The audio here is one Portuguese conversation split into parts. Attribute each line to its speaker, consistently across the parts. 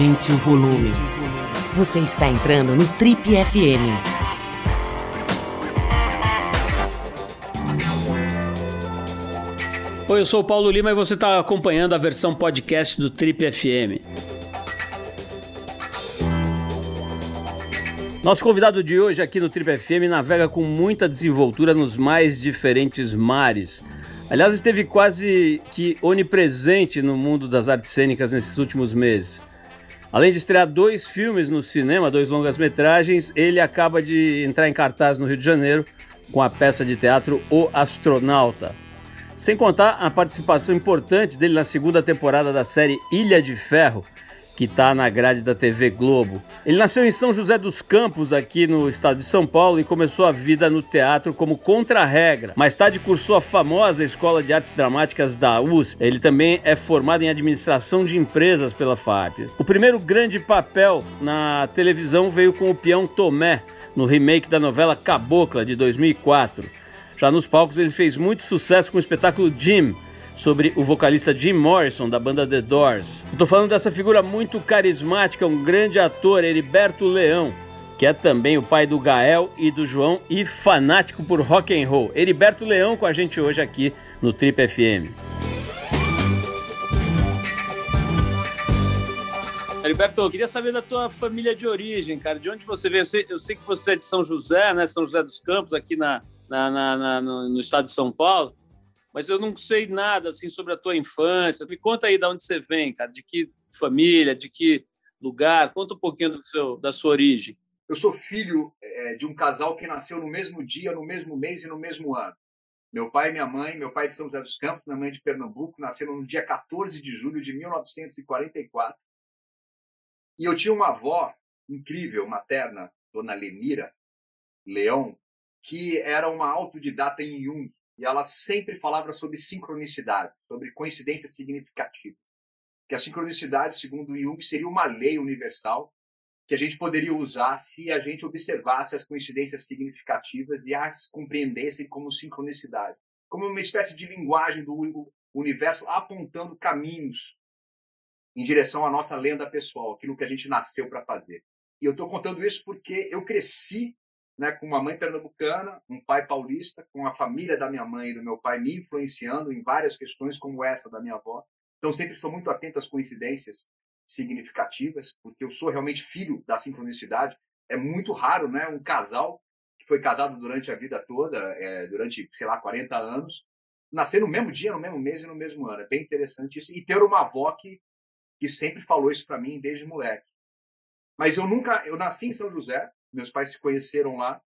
Speaker 1: Aumente o volume. Você está entrando no Trip FM.
Speaker 2: Oi, eu sou o Paulo Lima e você está acompanhando a versão podcast do Trip FM. Nosso convidado de hoje aqui no Trip FM navega com muita desenvoltura nos mais diferentes mares. Aliás, esteve quase que onipresente no mundo das artes cênicas nesses últimos meses. Além de estrear dois filmes no cinema, dois longas-metragens, ele acaba de entrar em cartaz no Rio de Janeiro com a peça de teatro O Astronauta. Sem contar a participação importante dele na segunda temporada da série Ilha de Ferro, que está na grade da TV Globo. Ele nasceu em São José dos Campos, aqui no estado de São Paulo, e começou a vida no teatro como contra-regra. Mais tarde cursou a famosa Escola de Artes Dramáticas da USP. Ele também é formado em administração de empresas pela FAP. O primeiro grande papel na televisão veio com o peão Tomé, no remake da novela Cabocla de 2004. Já nos palcos ele fez muito sucesso com o espetáculo Jim, sobre o vocalista Jim Morrison, da banda The Doors. Estou falando dessa figura muito carismática, um grande ator, Heriberto Leão, que é também o pai do Gael e do João e fanático por rock and roll. Heriberto Leão com a gente hoje aqui no Trip FM. Heriberto, eu queria saber da tua família de origem, cara. De onde você veio? Eu sei, eu sei que você é de São José, né? São José dos Campos, aqui na, na, na, na no, no estado de São Paulo mas eu não sei nada assim sobre a tua infância. Me conta aí de onde você vem, cara, de que família, de que lugar. Conta um pouquinho do seu, da sua origem.
Speaker 3: Eu sou filho é, de um casal que nasceu no mesmo dia, no mesmo mês e no mesmo ano. Meu pai e minha mãe, meu pai de São José dos Campos, minha mãe de Pernambuco, nasceram no dia 14 de julho de 1944. E eu tinha uma avó incrível, materna, Dona Lenira Leão, que era uma autodidata em Jung e ela sempre falava sobre sincronicidade, sobre coincidência significativa. Que a sincronicidade, segundo Jung, seria uma lei universal que a gente poderia usar se a gente observasse as coincidências significativas e as compreendesse como sincronicidade, como uma espécie de linguagem do universo apontando caminhos em direção à nossa lenda pessoal, aquilo que a gente nasceu para fazer. E eu estou contando isso porque eu cresci né, com uma mãe pernambucana, um pai paulista, com a família da minha mãe e do meu pai me influenciando em várias questões como essa da minha avó. Então sempre sou muito atento às coincidências significativas, porque eu sou realmente filho da sincronicidade. É muito raro, né, um casal que foi casado durante a vida toda, é, durante, sei lá, 40 anos, nascer no mesmo dia, no mesmo mês e no mesmo ano. É bem interessante isso. E ter uma avó que, que sempre falou isso para mim desde moleque. Mas eu nunca, eu nasci em São José, meus pais se conheceram lá.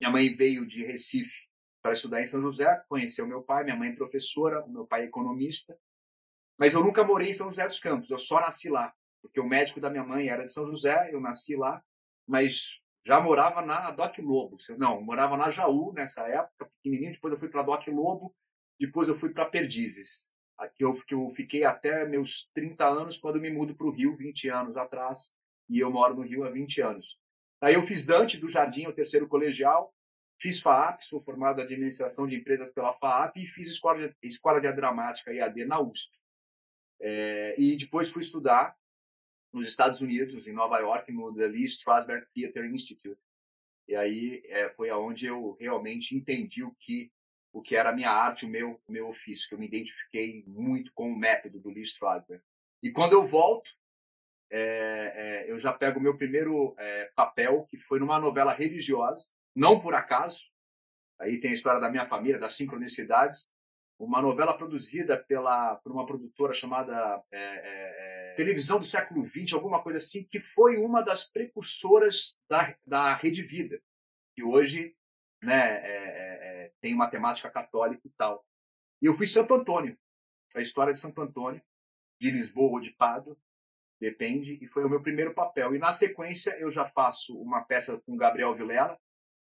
Speaker 3: Minha mãe veio de Recife para estudar em São José, conheceu meu pai, minha mãe é professora, meu pai é economista. Mas eu nunca morei em São José dos Campos, eu só nasci lá, porque o médico da minha mãe era de São José, eu nasci lá, mas já morava na Doc Lobo. Não, morava na Jaú nessa época, pequenininho, depois eu fui para Doc Lobo, depois eu fui para Perdizes. Aqui eu, que eu fiquei até meus 30 anos quando me mudo para o Rio, 20 anos atrás, e eu moro no Rio há 20 anos. Aí eu fiz Dante do Jardim, o terceiro colegial, fiz FAAP, sou formado em administração de empresas pela FAAP e fiz escola de, escola de dramática IAD na USP. É, e depois fui estudar nos Estados Unidos, em Nova York, no The Lee Strasberg Theatre Institute. E aí é, foi aonde eu realmente entendi o que o que era a minha arte, o meu meu ofício, que eu me identifiquei muito com o método do Lee Strasberg. E quando eu volto, é, é, eu já pego o meu primeiro é, papel, que foi numa novela religiosa, não por acaso. Aí tem a história da minha família, das sincronicidades. Uma novela produzida pela, por uma produtora chamada é, é, é, Televisão do Século XX, alguma coisa assim, que foi uma das precursoras da, da Rede Vida, que hoje né, tem uma temática católica e tal. E eu fui Santo Antônio, a história de Santo Antônio, de Lisboa ou de Pádua, depende, e foi o meu primeiro papel. E na sequência eu já faço uma peça com Gabriel Vilela,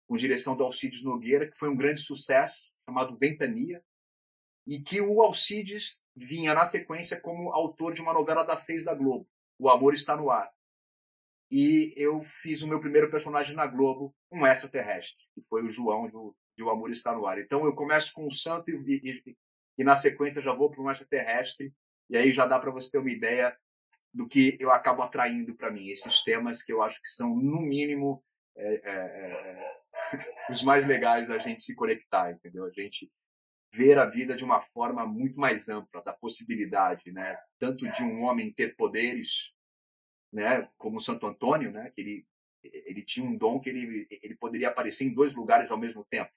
Speaker 3: com direção do Alcides Nogueira, que foi um grande sucesso, chamado Ventania, e que o Alcides vinha na sequência como autor de uma novela das seis da Globo, O Amor Está no Ar. E eu fiz o meu primeiro personagem na Globo, um extraterrestre, que foi o João do, de O Amor Está no Ar. Então eu começo com o santo e, e, e na sequência já vou para um extraterrestre, e aí já dá para você ter uma ideia do que eu acabo atraindo para mim. Esses temas que eu acho que são, no mínimo, é, é, é, os mais legais da gente se conectar, entendeu? A gente ver a vida de uma forma muito mais ampla, da possibilidade, né? Tanto de um homem ter poderes, né? Como Santo Antônio, né? Que ele ele tinha um dom que ele ele poderia aparecer em dois lugares ao mesmo tempo,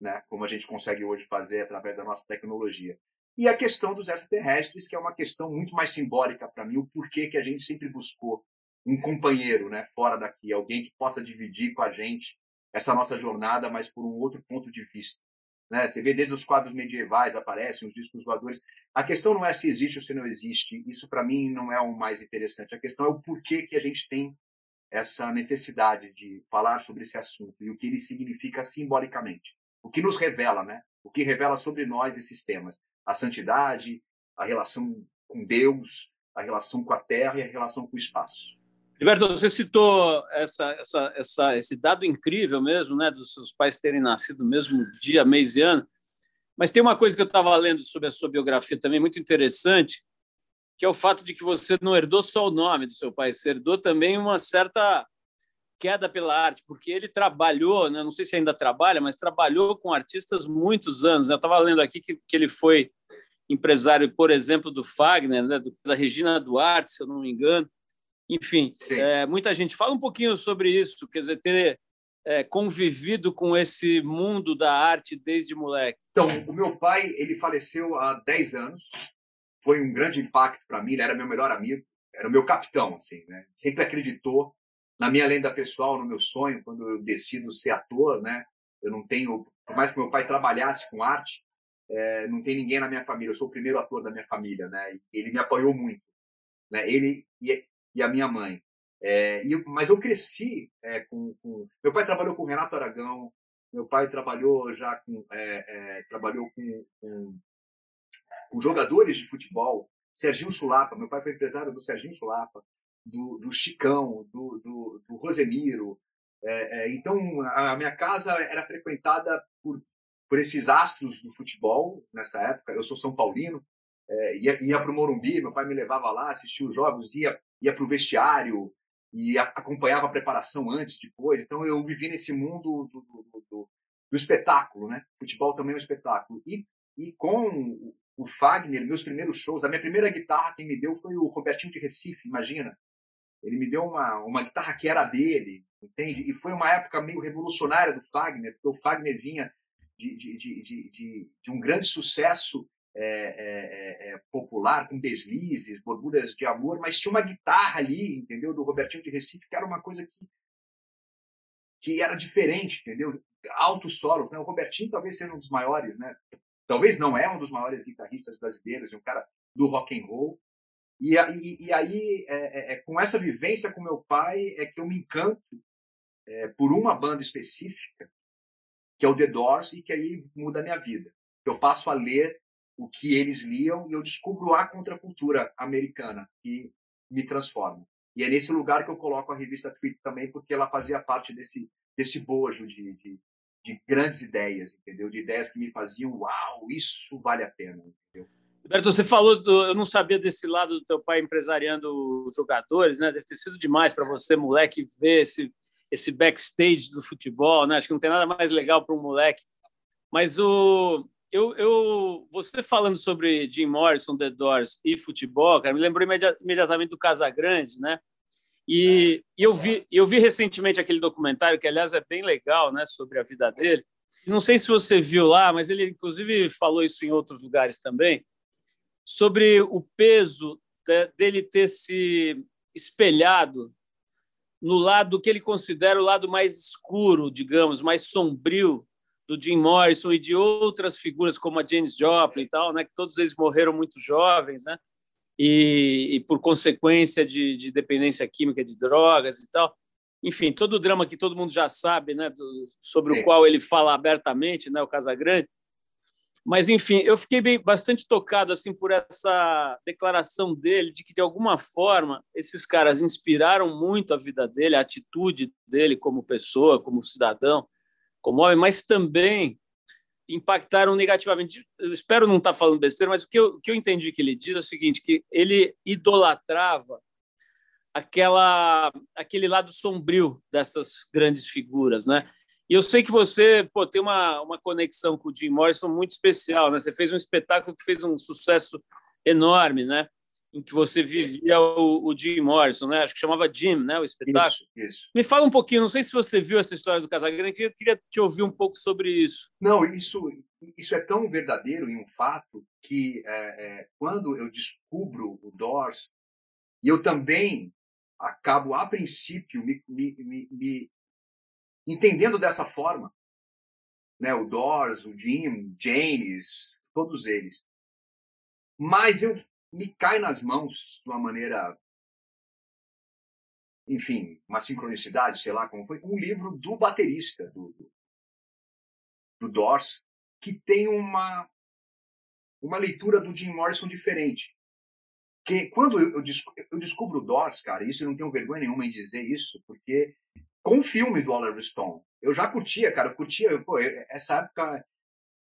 Speaker 3: né? Como a gente consegue hoje fazer através da nossa tecnologia. E a questão dos extraterrestres, que é uma questão muito mais simbólica para mim, o porquê que a gente sempre buscou um companheiro, né, fora daqui, alguém que possa dividir com a gente essa nossa jornada, mas por um outro ponto de vista. Né? Você vê desde os quadros medievais aparecem os discos voadores. A questão não é se existe ou se não existe. Isso para mim não é o mais interessante. A questão é o porquê que a gente tem essa necessidade de falar sobre esse assunto e o que ele significa simbolicamente. O que nos revela, né? O que revela sobre nós esses temas a santidade, a relação com Deus, a relação com a terra e a relação com o espaço.
Speaker 2: Gilberto, você citou essa, essa, essa, esse dado incrível mesmo, né, dos seus pais terem nascido no mesmo dia, mês e ano. Mas tem uma coisa que eu estava lendo sobre a sua biografia também muito interessante, que é o fato de que você não herdou só o nome do seu pai, você herdou também uma certa queda pela arte, porque ele trabalhou, né, não sei se ainda trabalha, mas trabalhou com artistas muitos anos. Né? Eu estava lendo aqui que, que ele foi empresário, por exemplo, do Fagner, né, da Regina Duarte, se eu não me engano. Enfim, é, muita gente fala um pouquinho sobre isso, quer dizer, ter é, convivido com esse mundo da arte desde moleque.
Speaker 3: Então, o meu pai, ele faleceu há 10 anos. Foi um grande impacto para mim, ele era meu melhor amigo, era o meu capitão, assim, né? Sempre acreditou na minha lenda pessoal, no meu sonho, quando eu decido ser ator, né? Eu não tenho, por mais que meu pai trabalhasse com arte, é, não tem ninguém na minha família. Eu sou o primeiro ator da minha família, né? E ele me apoiou muito, né? Ele e, e a minha mãe. É, e, mas eu cresci é, com, com, Meu pai trabalhou com Renato Aragão. Meu pai trabalhou já com é, é, trabalhou com, com, com jogadores de futebol. Serginho Chulapa. Meu pai foi empresário do Serginho Chulapa do, do Chicão, do, do, do Rosemiro. É, é, então, a minha casa era frequentada por, por esses astros do futebol nessa época. Eu sou São Paulino, é, ia, ia para o Morumbi, meu pai me levava lá, assistia os jogos, ia, ia para o vestiário e a, acompanhava a preparação antes, depois. Então, eu vivi nesse mundo do, do, do, do espetáculo, né? Futebol também é um espetáculo. E, e com o Fagner, meus primeiros shows, a minha primeira guitarra quem me deu foi o Robertinho de Recife, imagina. Ele me deu uma, uma guitarra que era dele, entende? E foi uma época meio revolucionária do Fagner, porque o Fagner vinha de, de, de, de, de um grande sucesso é, é, é, popular, com deslizes, borbulhas de amor, mas tinha uma guitarra ali, entendeu? Do Robertinho de Recife, que era uma coisa que, que era diferente, entendeu? Altos solos, né? O Robertinho talvez seja um dos maiores, né? Talvez não é um dos maiores guitarristas brasileiros, um cara do rock and roll, e, e, e aí, é, é, é, com essa vivência com meu pai, é que eu me encanto é, por uma banda específica, que é o The Doors, e que aí muda a minha vida. Eu passo a ler o que eles liam e eu descubro a contracultura americana que me transforma. E é nesse lugar que eu coloco a revista Trip também, porque ela fazia parte desse, desse bojo de, de, de grandes ideias, entendeu? De ideias que me faziam, uau, isso vale a pena?
Speaker 2: Roberto, você falou, do, eu não sabia desse lado do teu pai empresariando jogadores, né? Deve ter sido demais para você, moleque, ver esse, esse backstage do futebol, né? Acho que não tem nada mais legal para um moleque. Mas o, eu, eu, você falando sobre Jim Morrison, The Doors e futebol, cara, me lembrou imediatamente do Casagrande, né? E, e, eu vi, eu vi recentemente aquele documentário que, aliás, é bem legal, né, sobre a vida dele. Não sei se você viu lá, mas ele inclusive falou isso em outros lugares também sobre o peso dele ter se espelhado no lado que ele considera o lado mais escuro, digamos, mais sombrio do Jim Morrison e de outras figuras como a James Joplin e tal, né, que todos eles morreram muito jovens, né, e, e por consequência de, de, dependência química de drogas e tal. Enfim, todo o drama que todo mundo já sabe, né, do, sobre o qual ele fala abertamente, né, o Casagrande. Mas, enfim, eu fiquei bem, bastante tocado assim por essa declaração dele de que, de alguma forma, esses caras inspiraram muito a vida dele, a atitude dele como pessoa, como cidadão, como homem, mas também impactaram negativamente. Eu espero não estar falando besteira, mas o que eu, o que eu entendi que ele diz é o seguinte, que ele idolatrava aquela aquele lado sombrio dessas grandes figuras, né? E eu sei que você pô, tem uma, uma conexão com o Jim Morrison muito especial, né? Você fez um espetáculo que fez um sucesso enorme, né? Em que você vivia o, o Jim Morrison, né? Acho que chamava Jim, né? O espetáculo.
Speaker 3: Isso, isso.
Speaker 2: Me fala um pouquinho, não sei se você viu essa história do Casagrande, eu queria te ouvir um pouco sobre isso.
Speaker 3: Não, isso, isso é tão verdadeiro e um fato que é, é, quando eu descubro o Doors, e eu também acabo, a princípio, me, me, me, me entendendo dessa forma, né? o Doors, o Jim, Janis, todos eles. Mas eu me cai nas mãos de uma maneira, enfim, uma sincronicidade, sei lá como foi, um livro do baterista do, do, do Doors, que tem uma, uma leitura do Jim Morrison diferente. Que quando eu, eu, eu descubro o Doors, cara, isso eu não tenho vergonha nenhuma em dizer isso, porque com o filme do Oliver Stone. Eu já curtia, cara, eu curtia, pô, essa época,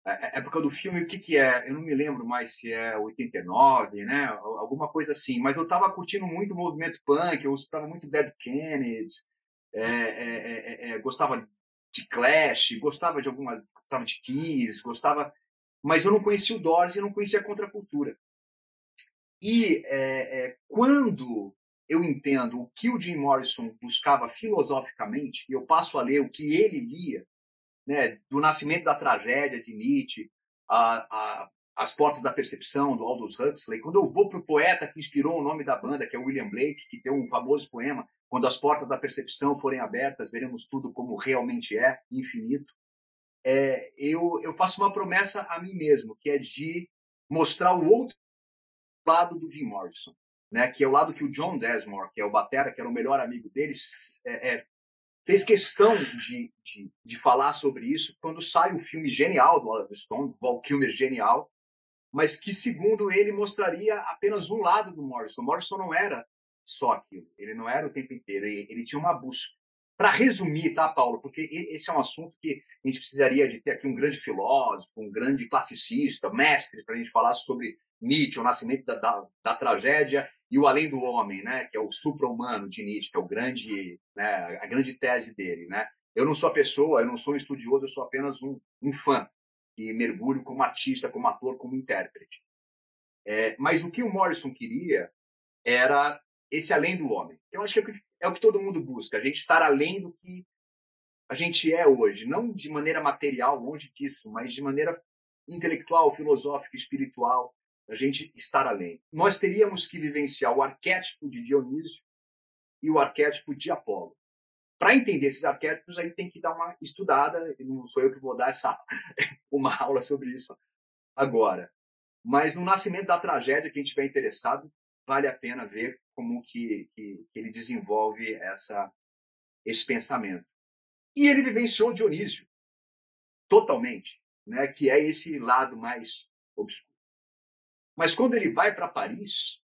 Speaker 3: é, é, época do filme, o que que é? Eu não me lembro mais se é 89, né? Alguma coisa assim, mas eu tava curtindo muito o movimento punk, eu escutava muito Dead Kennedys, é, é, é, gostava de Clash, gostava de alguma, gostava de Kiss, gostava, mas eu não conhecia o Doors e não conhecia a contracultura. E quando eu entendo o que o Jim Morrison buscava filosoficamente, e eu passo a ler o que ele lia, né, do nascimento da tragédia de Nietzsche, a, a, as portas da percepção do Aldous Huxley, quando eu vou para o poeta que inspirou o nome da banda, que é William Blake, que tem um famoso poema, quando as portas da percepção forem abertas, veremos tudo como realmente é, infinito. É, eu, eu faço uma promessa a mim mesmo, que é de mostrar o outro lado do Jim Morrison né, que é o lado que o John Desmore, que é o batera, que era o melhor amigo deles, é, é, fez questão de, de, de, falar sobre isso quando sai um filme genial do Oliver Stone, Val Kilmer genial, mas que, segundo ele, mostraria apenas um lado do Morrison. O Morrison não era só aquilo, ele não era o tempo inteiro, ele, ele tinha uma busca. Para resumir, tá, Paulo? Porque esse é um assunto que a gente precisaria de ter aqui um grande filósofo, um grande classicista, mestre, para a gente falar sobre Nietzsche, o nascimento da, da, da, tragédia e o além do homem, né, que é o supra-humano de Nietzsche, que é o grande, né, a grande tese dele, né. Eu não sou a pessoa, eu não sou um estudioso, eu sou apenas um, um fã que mergulho como artista, como ator, como intérprete. É, mas o que o Morrison queria era esse além do homem. Eu acho que é o que todo mundo busca, a gente estar além do que a gente é hoje, não de maneira material, longe disso, mas de maneira intelectual, filosófica, espiritual a gente estar além. Nós teríamos que vivenciar o arquétipo de Dionísio e o arquétipo de Apolo. Para entender esses arquétipos, aí tem que dar uma estudada, não sou eu que vou dar essa uma aula sobre isso agora. Mas no nascimento da tragédia, quem estiver interessado, vale a pena ver como que, que, que ele desenvolve essa, esse pensamento. E ele vivenciou Dionísio totalmente, né, que é esse lado mais obscuro. Mas quando ele vai para Paris,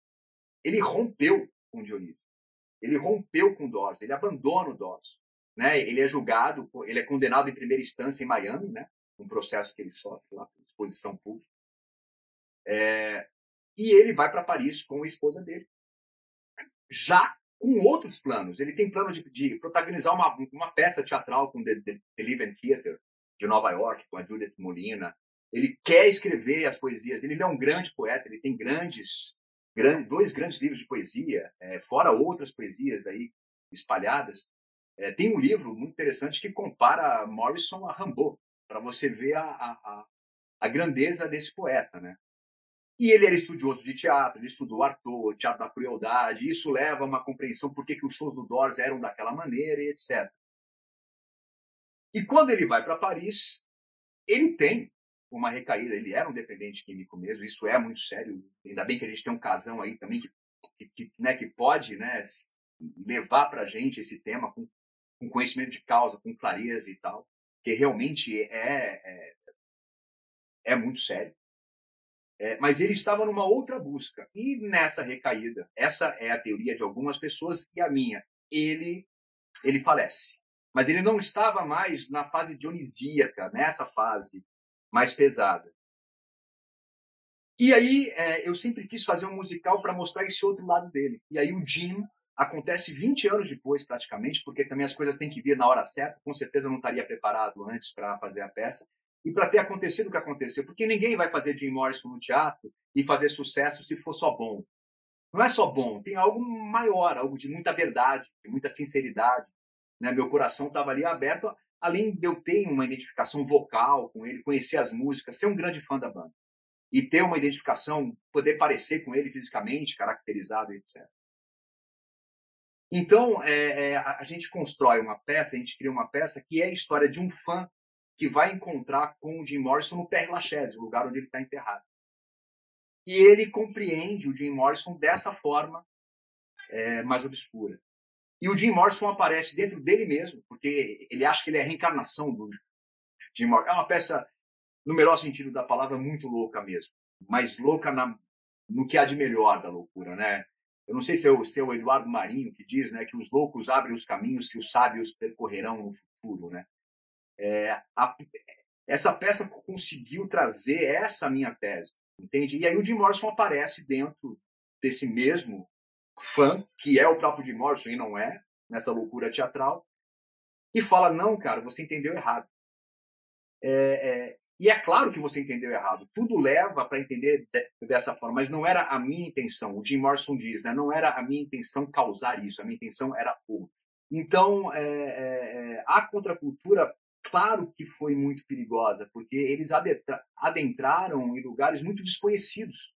Speaker 3: ele rompeu com Dionísio. Ele rompeu com Dawes, ele abandona o Dawes. Né? Ele é julgado, ele é condenado em primeira instância em Miami, né? um processo que ele sofre lá, exposição pública. É, e ele vai para Paris com a esposa dele. Já com outros planos. Ele tem plano de, de protagonizar uma, uma peça teatral com The, The, The Living Theater de Nova York, com a Judith Molina. Ele quer escrever as poesias. Ele é um grande poeta. Ele tem grandes, dois grandes livros de poesia, é, fora outras poesias aí espalhadas. É, tem um livro muito interessante que compara Morrison a Rimbaud, para você ver a, a, a, grandeza desse poeta, né? E ele era estudioso de teatro, ele estudou Arthur, teatro da crueldade, isso leva a uma compreensão por que, que os shows do Doors eram daquela maneira e etc. E quando ele vai para Paris, ele tem uma recaída. Ele era um dependente químico mesmo, isso é muito sério. Ainda bem que a gente tem um casão aí também que, que, que né, que pode né, levar para a gente esse tema com, com, conhecimento de causa, com clareza e tal, que realmente é, é, é muito sério. É, mas ele estava numa outra busca. E nessa recaída, essa é a teoria de algumas pessoas e a minha, ele, ele falece. Mas ele não estava mais na fase dionisíaca, nessa fase mais pesada. E aí é, eu sempre quis fazer um musical para mostrar esse outro lado dele. E aí o Jim acontece 20 anos depois, praticamente, porque também as coisas têm que vir na hora certa. Com certeza eu não estaria preparado antes para fazer a peça. E para ter acontecido o que aconteceu, porque ninguém vai fazer Jim Morrison no teatro e fazer sucesso se for só bom. Não é só bom, tem algo maior, algo de muita verdade, de muita sinceridade. Né? Meu coração estava ali aberto, além de eu ter uma identificação vocal com ele, conhecer as músicas, ser um grande fã da banda. E ter uma identificação, poder parecer com ele fisicamente, caracterizado, etc. Então, é, é, a gente constrói uma peça, a gente cria uma peça que é a história de um fã que vai encontrar com o Jim Morrison no Père Lachaise, o lugar onde ele está enterrado. E ele compreende o Jim Morrison dessa forma é, mais obscura. E o Jim Morrison aparece dentro dele mesmo, porque ele acha que ele é a reencarnação do Jim Morrison. É uma peça, no melhor sentido da palavra, muito louca mesmo. Mas louca na, no que há de melhor da loucura, né? Eu não sei se é, o, se é o Eduardo Marinho que diz né, que os loucos abrem os caminhos que os sábios percorrerão no futuro. Né? É, a, essa peça conseguiu trazer essa minha tese, entende? E aí o Jim Morrison aparece dentro desse mesmo fã, que é o próprio Jim Morrison e não é, nessa loucura teatral, e fala, não, cara, você entendeu errado. É, é, e é claro que você entendeu errado. Tudo leva para entender de, dessa forma, mas não era a minha intenção. O Jim Morrison diz, né? Não era a minha intenção causar isso. A minha intenção era outra. Então, é, é, é a contracultura, claro que foi muito perigosa, porque eles adentraram em lugares muito desconhecidos.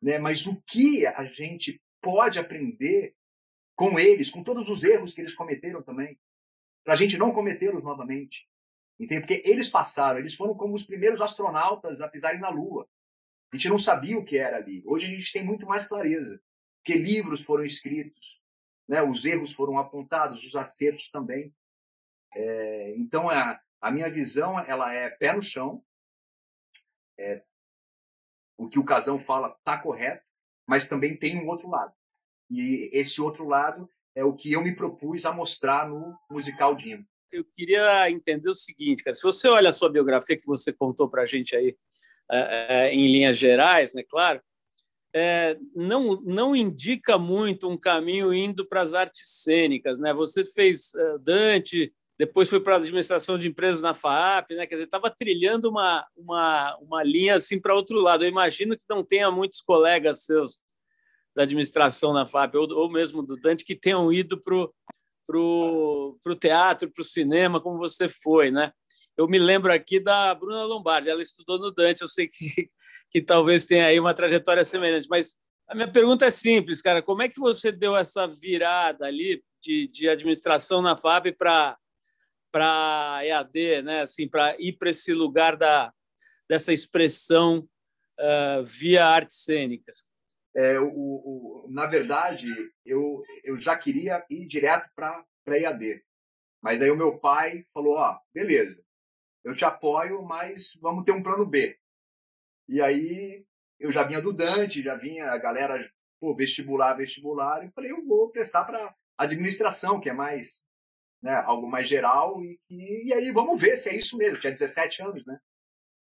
Speaker 3: Né? Mas o que a gente pode aprender com eles, com todos os erros que eles cometeram também, para a gente não cometê-los novamente. Entende? Porque eles passaram, eles foram como os primeiros astronautas a pisarem na Lua. A gente não sabia o que era ali. Hoje a gente tem muito mais clareza, porque livros foram escritos, né? os erros foram apontados, os acertos também. É, então a, a minha visão ela é pé no chão. É, o que o Casão fala está correto, mas também tem um outro lado. E esse outro lado é o que eu me propus a mostrar no musical Dino
Speaker 2: eu queria entender o seguinte, cara. Se você olha a sua biografia que você contou para a gente aí é, é, em linhas gerais, né? Claro, é, não não indica muito um caminho indo para as artes cênicas, né? Você fez é, Dante, depois foi para a administração de empresas na FAAP, né? Quer dizer, estava trilhando uma, uma, uma linha assim para outro lado. Eu imagino que não tenha muitos colegas seus da administração na FAP ou, ou mesmo do Dante que tenham ido para o teatro, para o cinema, como você foi, né? Eu me lembro aqui da Bruna Lombardi, ela estudou no Dante, eu sei que, que talvez tenha aí uma trajetória semelhante, mas a minha pergunta é simples, cara, como é que você deu essa virada ali de, de administração na FAB para para EAD, né? Assim, para ir para esse lugar da dessa expressão uh, via artes cênicas.
Speaker 3: É, o, o, na verdade, eu, eu já queria ir direto para EAD. Mas aí o meu pai falou: Ó, beleza, eu te apoio, mas vamos ter um plano B. E aí eu já vinha do Dante, já vinha a galera, pô, vestibular, vestibular, e falei: eu vou prestar para administração, que é mais, né, algo mais geral, e, e, e aí vamos ver se é isso mesmo. Tinha 17 anos, né?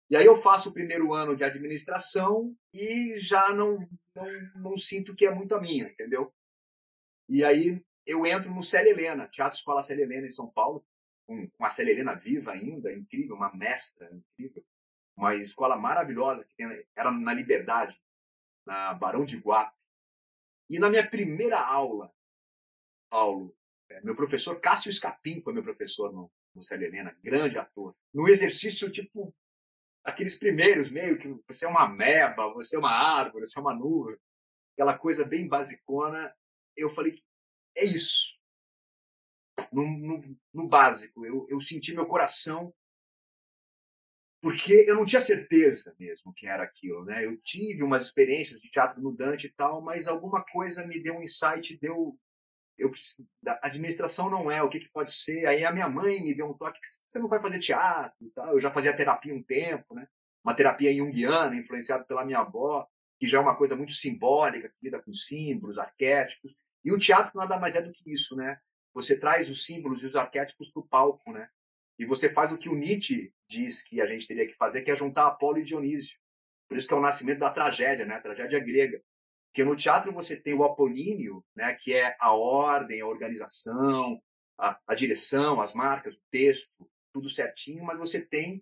Speaker 3: E aí eu faço o primeiro ano de administração e já não, não, não sinto que é muito a minha, entendeu? E aí eu entro no Célia Helena, Teatro Escola Célia Helena em São Paulo, com, com a Célia Helena viva ainda, incrível, uma mestra incrível, uma escola maravilhosa que era na Liberdade, na Barão de Guape. E na minha primeira aula, Paulo, meu professor Cássio Escapim foi meu professor no, no Célia Helena, grande ator. No exercício, tipo, aqueles primeiros, meio que você é uma meba, você é uma árvore, você é uma nuvem, aquela coisa bem basicona, eu falei, é isso. No, no, no básico, eu, eu senti meu coração, porque eu não tinha certeza mesmo que era aquilo, né? Eu tive umas experiências de teatro no Dante e tal, mas alguma coisa me deu um insight, deu eu a administração não é o que, que, pode ser. Aí a minha mãe me deu um toque que você não vai fazer teatro e tal. Eu já fazia terapia um tempo, né? Uma terapia junguiana, influenciada pela minha avó, que já é uma coisa muito simbólica, que lida com símbolos, arquétipos. E o teatro nada mais é do que isso, né? Você traz os símbolos e os arquétipos para o palco, né? E você faz o que o Nietzsche diz que a gente teria que fazer, que é juntar Apolo e Dionísio. Por isso que é o nascimento da tragédia, né? A tragédia grega Porque no teatro você tem o apolíneo, né, que é a ordem, a organização, a, a direção, as marcas, o texto, tudo certinho, mas você tem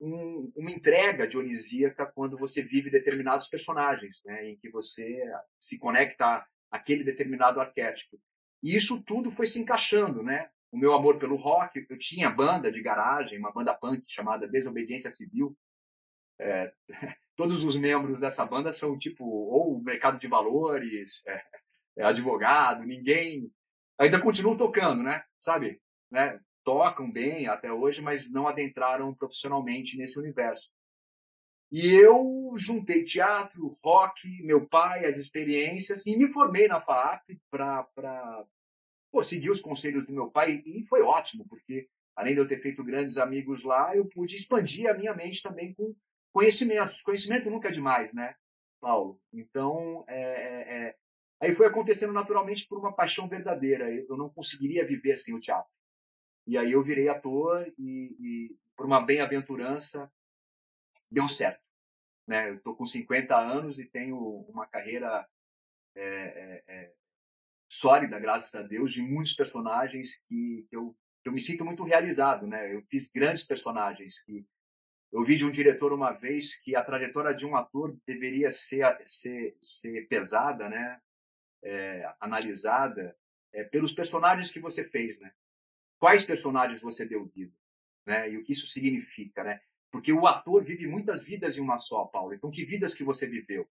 Speaker 3: um, uma entrega dionisíaca quando você vive determinados personagens, né, em que você se conecta àquele determinado arquétipo. E isso tudo foi se encaixando, né? O meu amor pelo rock, eu tinha banda de garagem, uma banda punk chamada Desobediência Civil. É, todos os membros dessa banda são tipo ou mercado de valores, é, é advogado, ninguém ainda continuam tocando, né? Sabe? Né? Tocam bem até hoje, mas não adentraram profissionalmente nesse universo. E eu juntei teatro, rock, meu pai, as experiências e me formei na FAAP para seguir os conselhos do meu pai e foi ótimo, porque além de eu ter feito grandes amigos lá, eu pude expandir a minha mente também com conhecimentos. Conhecimento nunca é demais, né, Paulo? Então, é, é, é aí foi acontecendo naturalmente por uma paixão verdadeira. Eu não conseguiria viver sem o teatro. E aí eu virei ator e, e por uma bem-aventurança deu certo. Né? Eu estou com 50 anos e tenho uma carreira é, é, é, sólida, graças a Deus, de muitos personagens que, que, eu, eu me sinto muito realizado. Né? Eu fiz grandes personagens que eu vi de um diretor uma vez que a trajetória de um ator deveria ser, ser, ser pesada, né? É, analisada é, pelos personagens que você fez, né? Quais personagens você deu vida, né? E o que isso significa, né? Porque o ator vive muitas vidas em uma só, Paulo. Então, que vidas que você viveu?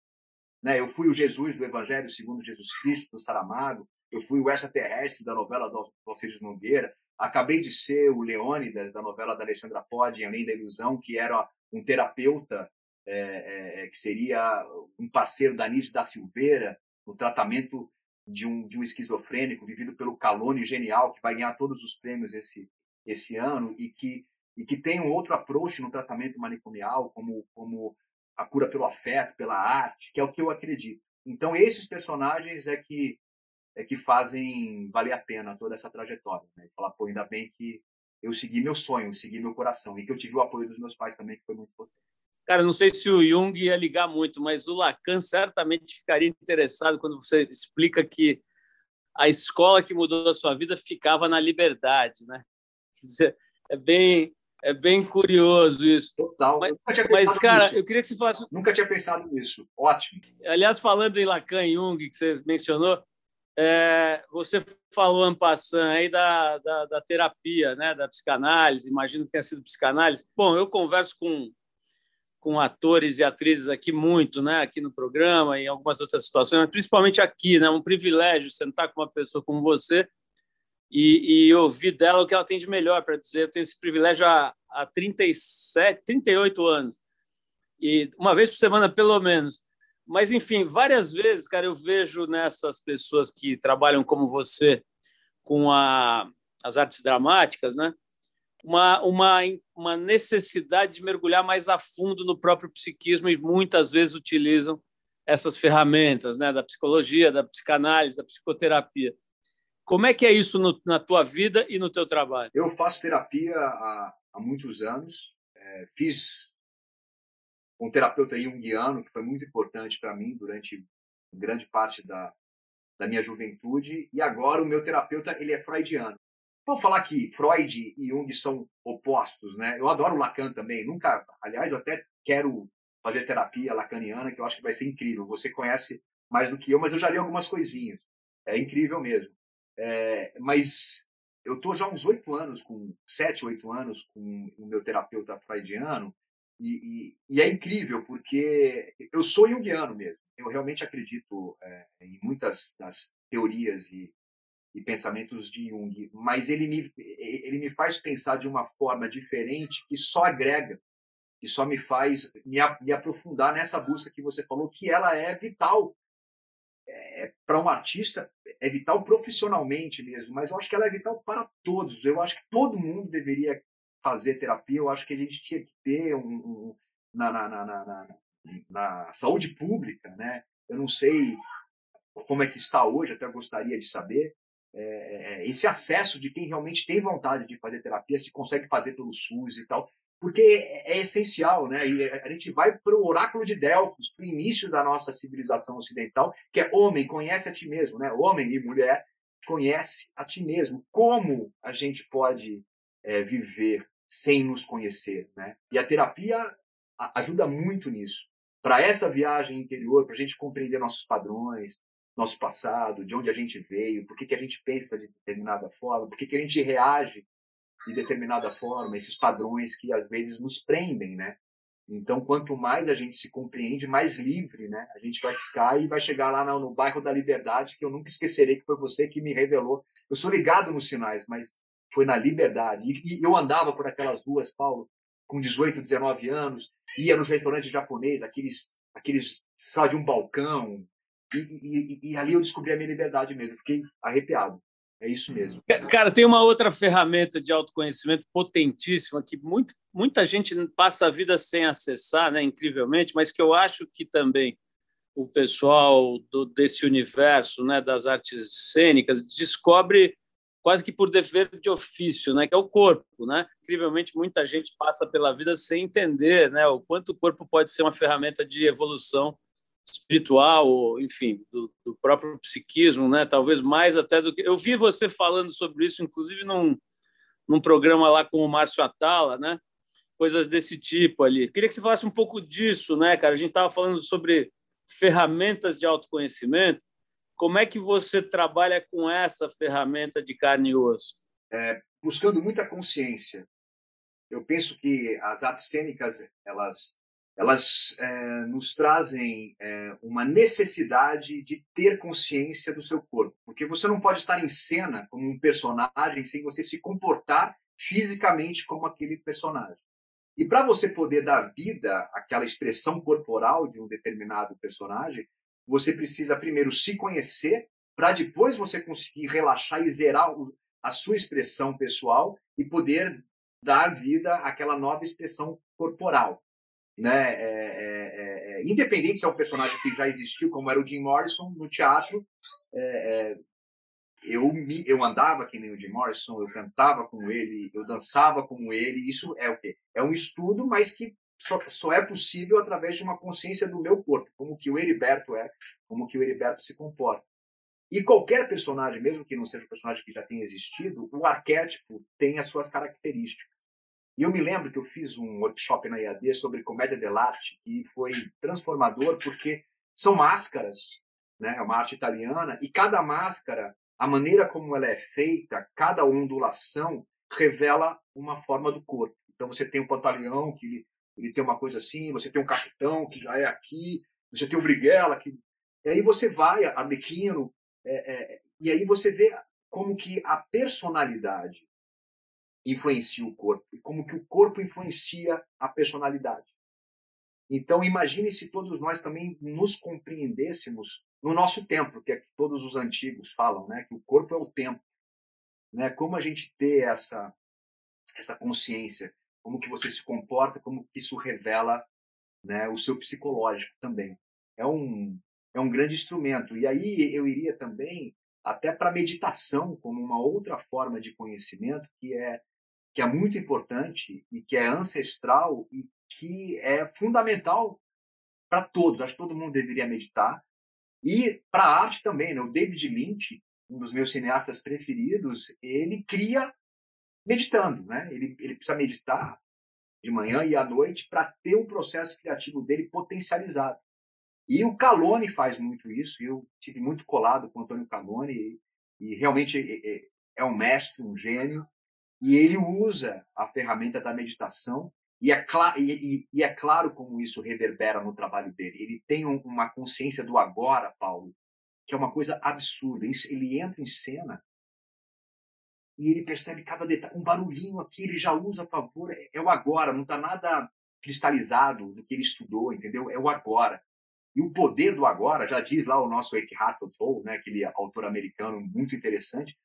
Speaker 3: Né? Eu fui o Jesus do Evangelho segundo Jesus Cristo, do Saramago. Eu fui o extraterrestre da novela do Alcides Nogueira. Acabei de ser o Leônidas da novela da Alessandra Pode, Além da Ilusão, que era um terapeuta é, é, é que seria um parceiro da Nise da Silveira no tratamento de um, de um esquizofrênico vivido pelo Calone Genial, que vai ganhar todos os prêmios esse, esse ano e que e que tem um outro approach no tratamento manicomial, como, como a cura pelo afeto, pela arte, que é o que eu acredito. Então, esses personagens é que é que fazem valer a pena toda essa trajetória. Né? Falar, pô, ainda bem que eu segui meu sonho, segui meu coração, e que eu tive o apoio dos meus pais também, que foi muito importante.
Speaker 2: Cara, não sei se o Jung ia ligar muito, mas o Lacan certamente ficaria interessado quando você explica que a escola que mudou a sua vida ficava na liberdade, né? Dizer, é bem é bem curioso isso.
Speaker 3: Total.
Speaker 2: Mas, mas cara, nisso. eu queria que você falasse.
Speaker 3: Nunca tinha pensado nisso. Ótimo.
Speaker 2: Aliás, falando em Lacan e Jung, que você mencionou, é, você falou, Ampassan, aí da, da, da, terapia, né, da psicanálise, imagino que tenha sido psicanálise. Bom, eu converso com, com atores e atrizes aqui muito, né, aqui no programa, em algumas outras situações, principalmente aqui, né, um privilégio sentar com uma pessoa como você e, e ouvir dela o que ela tem de melhor para dizer. Eu tenho esse privilégio há, há 37, 38 anos, e uma vez por semana, pelo menos. Mas, enfim, várias vezes, cara, eu vejo nessas pessoas que trabalham como você com a, as artes dramáticas, né? Uma, uma, uma necessidade de mergulhar mais a fundo no próprio psiquismo e muitas vezes utilizam essas ferramentas né, da psicologia, da psicanálise, da psicoterapia. Como é que é isso no, na tua vida e no teu trabalho?
Speaker 3: Eu faço terapia há, há muitos anos. É, fiz um terapeuta junguiano, que foi muito importante para mim durante grande parte da, da minha juventude. E agora o meu terapeuta ele é freudiano. Vamos falar que Freud e Jung são opostos, né? Eu adoro Lacan também. Nunca, aliás, eu até quero fazer terapia lacaniana, que eu acho que vai ser incrível. Você conhece mais do que eu, mas eu já li algumas coisinhas. É incrível mesmo. É, mas eu estou já uns oito anos, com sete, oito anos, com o meu terapeuta freudiano, e, e, e, é incrível, porque eu sou junguiano mesmo. Eu realmente acredito é, em muitas das teorias e, e, pensamentos de Jung, mas ele me, ele me faz pensar de uma forma diferente que só agrega, que só me faz me, me aprofundar nessa busca que você falou, que ela é vital é, para um artista é vital profissionalmente mesmo, mas eu acho que ela é vital para todos. Eu acho que todo mundo deveria fazer terapia. Eu acho que a gente tinha que ter um, um na, na, na, na, saúde pública, né? Eu não sei como é que está hoje, até gostaria de saber. É, esse acesso de quem realmente tem vontade de fazer terapia, se consegue fazer pelo SUS e tal. porque é, é essencial, né? E a gente vai para o oráculo de Delfos, para o início da nossa civilização ocidental, que é homem, conhece a ti mesmo, né? Homem e mulher, conhece a ti mesmo. Como a gente pode é, viver sem nos conhecer, né? E a terapia ajuda muito nisso. Para essa viagem interior, para a gente compreender nossos padrões, nosso passado, de onde a gente veio, por que, que a gente pensa de determinada forma, por que, que a gente reage de determinada forma, esses padrões que às vezes nos prendem, né? Então, quanto mais a gente se compreende, mais livre, né? A gente vai ficar e vai chegar lá no, no bairro da Liberdade, que eu nunca esquecerei que foi você que me revelou. Eu sou ligado nos sinais, mas foi na Liberdade. E, e eu andava por aquelas ruas, Paulo, com 18, 19 anos, ia nos restaurantes japoneses, aqueles, aqueles, só de um balcão, e, e, e, ali eu descobri a minha liberdade mesmo. Fiquei arrepiado. É isso mesmo.
Speaker 2: Cara, tem uma outra ferramenta de autoconhecimento potentíssima que muito, muita gente passa a vida sem acessar, né, incrivelmente, mas que eu acho que também o pessoal do, desse universo né, das artes cênicas descobre quase que por dever de ofício, né, que é o corpo, né? Incrivelmente muita gente passa pela vida sem entender, né, o quanto o corpo pode ser uma ferramenta de evolução espiritual, ou, enfim, do, do, próprio psiquismo, né? Talvez mais até do que eu vi você falando sobre isso, inclusive num, num programa lá com o Márcio Atala, né? Coisas desse tipo ali. Queria que você falasse um pouco disso, né, cara? A gente estava falando sobre ferramentas de autoconhecimento. Como é que você trabalha com essa ferramenta de carne e osso?
Speaker 3: É, buscando muita consciência. Eu penso que as artes cênicas elas elas é, nos trazem é, uma necessidade de ter consciência do seu corpo, porque você não pode estar em cena como um personagem sem você se comportar fisicamente como aquele personagem. E para você poder dar vida àquela expressão corporal de um determinado personagem, você precisa primeiro se conhecer, para depois você conseguir relaxar e zerar a sua expressão pessoal e poder dar vida àquela nova expressão corporal né? É, é, é, independente se é um personagem que já existiu, como era o Jim Morrison no teatro, é, é, eu me, eu andava que nem o Jim Morrison, eu cantava como ele, eu dançava como ele. Isso é o quê? É um estudo, mas que só, só é possível através de uma consciência do meu corpo, como que o Heriberto é, como que o Heriberto se comporta. E qualquer personagem, mesmo que não seja um personagem que já tenha existido, o arquétipo tem as suas características. E eu me lembro que eu fiz um workshop na IAD sobre comédia dell'arte que foi transformador porque são máscaras, né? É uma arte italiana e cada máscara, a maneira como ela é feita, cada ondulação revela uma forma do corpo. Então você tem o pantaleão que ele tem uma coisa assim, você tem um capitão que já é aqui, você tem o briguela que e aí você vai arlequino é, é, e aí você vê como que a personalidade influencia o corpo e como que o corpo influencia a personalidade. Então imagine se todos nós também nos compreendêssemos no nosso tempo, que é que todos os antigos falam, né, que o corpo é o tempo, né? Como a gente ter essa essa consciência, como que você se comporta, como que isso revela, né, o seu psicológico também. É um é um grande instrumento. E aí eu iria também até para meditação como uma outra forma de conhecimento que é que é muito importante e que é ancestral e que é fundamental para todos. Acho que todo mundo deveria meditar. E para a arte também, né? O David Lynch, um dos meus cineastas preferidos, ele cria meditando, né? Ele, ele precisa meditar de manhã e à noite para ter o processo criativo dele potencializado. E o Calone faz muito isso. Eu tive muito colado com o Antônio Calone e, e realmente é, é, um mestre, um gênio. E ele usa a ferramenta da meditação, e é, e, e é claro como isso reverbera no trabalho dele. Ele tem um, uma consciência do agora, Paulo, que é uma coisa absurda. Ele entra em cena e ele percebe cada detalhe. Um barulhinho aqui, ele já usa a favor. É, é o agora, não está nada cristalizado do que ele estudou, entendeu? É o agora. E o poder do agora, já diz lá o nosso Eckhart Tolle, né, aquele autor americano muito interessante,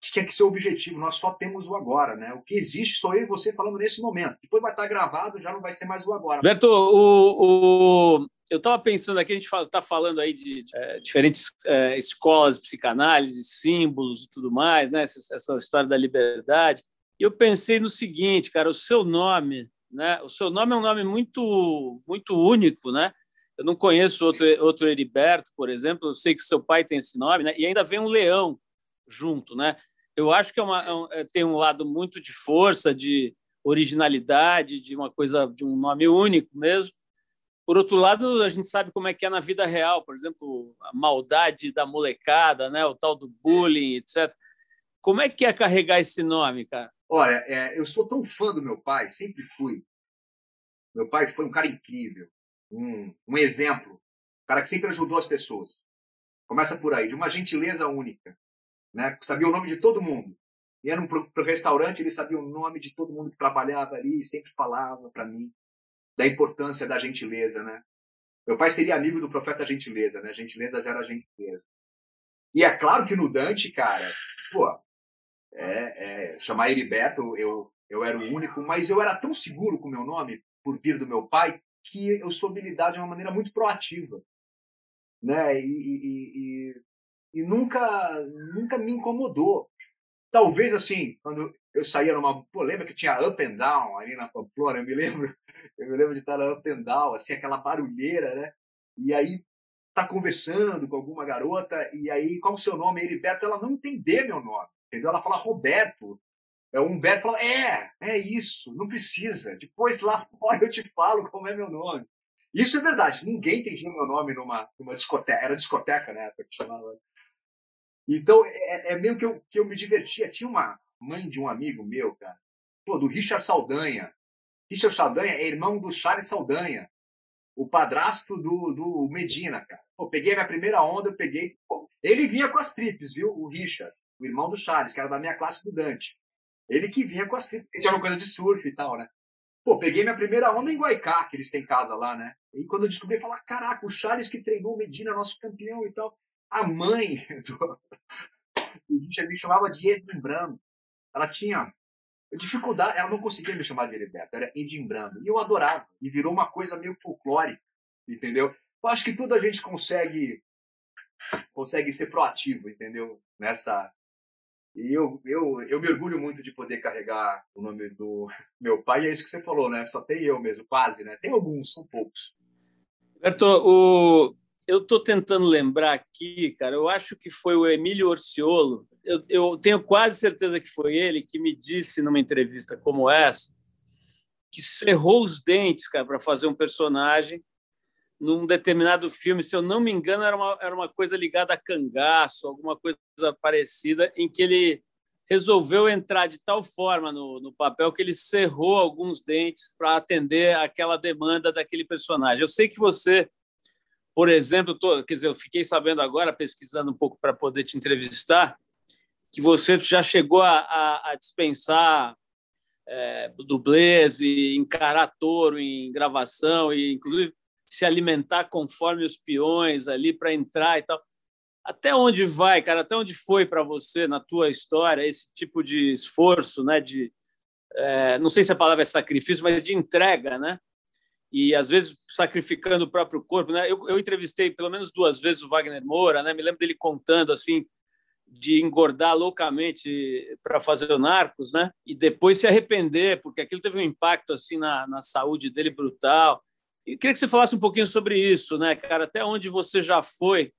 Speaker 3: que tinha que ser o objetivo. Nós só temos o agora, né? O que existe sou eu e você falando nesse momento. Depois vai estar gravado, já não vai ser mais o agora.
Speaker 2: Berto, o, o... eu estava pensando aqui, a gente está falando aí de, de é, diferentes é, escolas de psicanálise, símbolos e tudo mais, né? Essa, essa, história da liberdade. E eu pensei no seguinte, cara, o seu nome, né? O seu nome é um nome muito, muito único, né? Eu não conheço outro, outro Heriberto, por exemplo. Eu sei que seu pai tem esse nome, né? E ainda vem um leão junto, né? Eu acho que é uma, é, tem um lado muito de força, de originalidade, de uma coisa, de um nome único mesmo. Por outro lado, a gente sabe como é que é na vida real, por exemplo, a maldade da molecada, né? O tal do bullying, etc. Como é que é carregar esse nome, cara?
Speaker 3: Olha, é, eu sou tão fã do meu pai, sempre fui. Meu pai foi um cara incrível, um, um exemplo, um cara que sempre ajudou as pessoas. Começa por aí, de uma gentileza única, né? Sabia o nome de todo mundo. Ia para o restaurante, ele sabia o nome de todo mundo que trabalhava ali, sempre falava para mim da importância da gentileza, né? Meu pai seria amigo do profeta gentileza, né? Gentileza gera gentileza. E é claro que no Dante, cara, pô, é, é, chamar Heriberto, eu, eu era o único, mas eu era tão seguro com o meu nome, por vir do meu pai, que eu soube lidar de uma maneira muito proativa. Né? E, e, e, e nunca, nunca me incomodou. Talvez assim, quando eu saía numa. Pô, lembra que tinha up and down ali na Pamplona? Eu me lembro, eu me lembro de estar na up and down, assim, aquela barulheira, né? E aí tá conversando com alguma garota, e aí, qual o seu nome? Heriberto, ela não entender meu nome, entendeu? Ela fala Roberto. É, o Humberto fala, é, é isso, não precisa. Depois lá fora eu te falo como é meu nome. Isso é verdade, ninguém entendia meu nome numa, numa discoteca, era discoteca, né? Que chamava. Então, é, é meio que eu, que eu me divertia. Tinha uma, mãe de um amigo meu, cara. Pô, do Richard Saldanha. Richard Saldanha é irmão do Charles Saldanha, o padrasto do, do Medina, cara. Pô, peguei minha primeira onda, eu peguei. Pô, ele vinha com as tripes, viu? O Richard, o irmão do Charles, que era da minha classe estudante. Ele que vinha com as tripes, porque tinha uma coisa de surf e tal, né? Pô, peguei minha primeira onda em Guaicá, que eles têm casa lá, né? E quando eu descobri, eu falei, caraca, o Charles que treinou o Medina, nosso campeão e tal. A mãe do, o Richard me chamava de Edimbrando ela tinha dificuldade, ela não conseguia me chamar de Heriberto, era Edimbrando. E eu adorava, e virou uma coisa meio folclórica, entendeu? Eu acho que tudo a gente consegue consegue ser proativo, entendeu? Nessa e eu, eu, eu me orgulho muito de poder carregar o nome do meu pai, e é isso que você falou, né? Só tem eu mesmo, quase, né? Tem alguns, são poucos.
Speaker 2: Roberto, o... eu estou tentando lembrar aqui, cara, eu acho que foi o Emílio Orciolo, eu, eu tenho quase certeza que foi ele que me disse numa entrevista como essa que cerrou os dentes, cara, para fazer um personagem num determinado filme, se eu não me engano, era uma, era uma coisa ligada a cangaço, alguma coisa parecida, em que ele resolveu entrar de tal forma no, no papel que ele cerrou alguns dentes para atender aquela demanda daquele personagem. Eu sei que você, por exemplo, tô, quer dizer, eu fiquei sabendo agora, pesquisando um pouco para poder te entrevistar, que você já chegou a, a, a dispensar é, dublês e encarar touro em gravação e inclusive se alimentar conforme os peões ali para entrar e tal. Até onde vai, cara? Até onde foi para você na tua história esse tipo de esforço, né? De é, não sei se a palavra é sacrifício, mas de entrega, né? E às vezes sacrificando o próprio corpo, né? Eu, eu entrevistei pelo menos duas vezes o Wagner Moura, né? Me lembro dele contando assim de engordar loucamente para fazer o Narcos, né? E depois se arrepender, porque aquilo teve um impacto assim na, na saúde dele brutal. E queria que você falasse um pouquinho sobre isso, né, cara? Até onde você já foi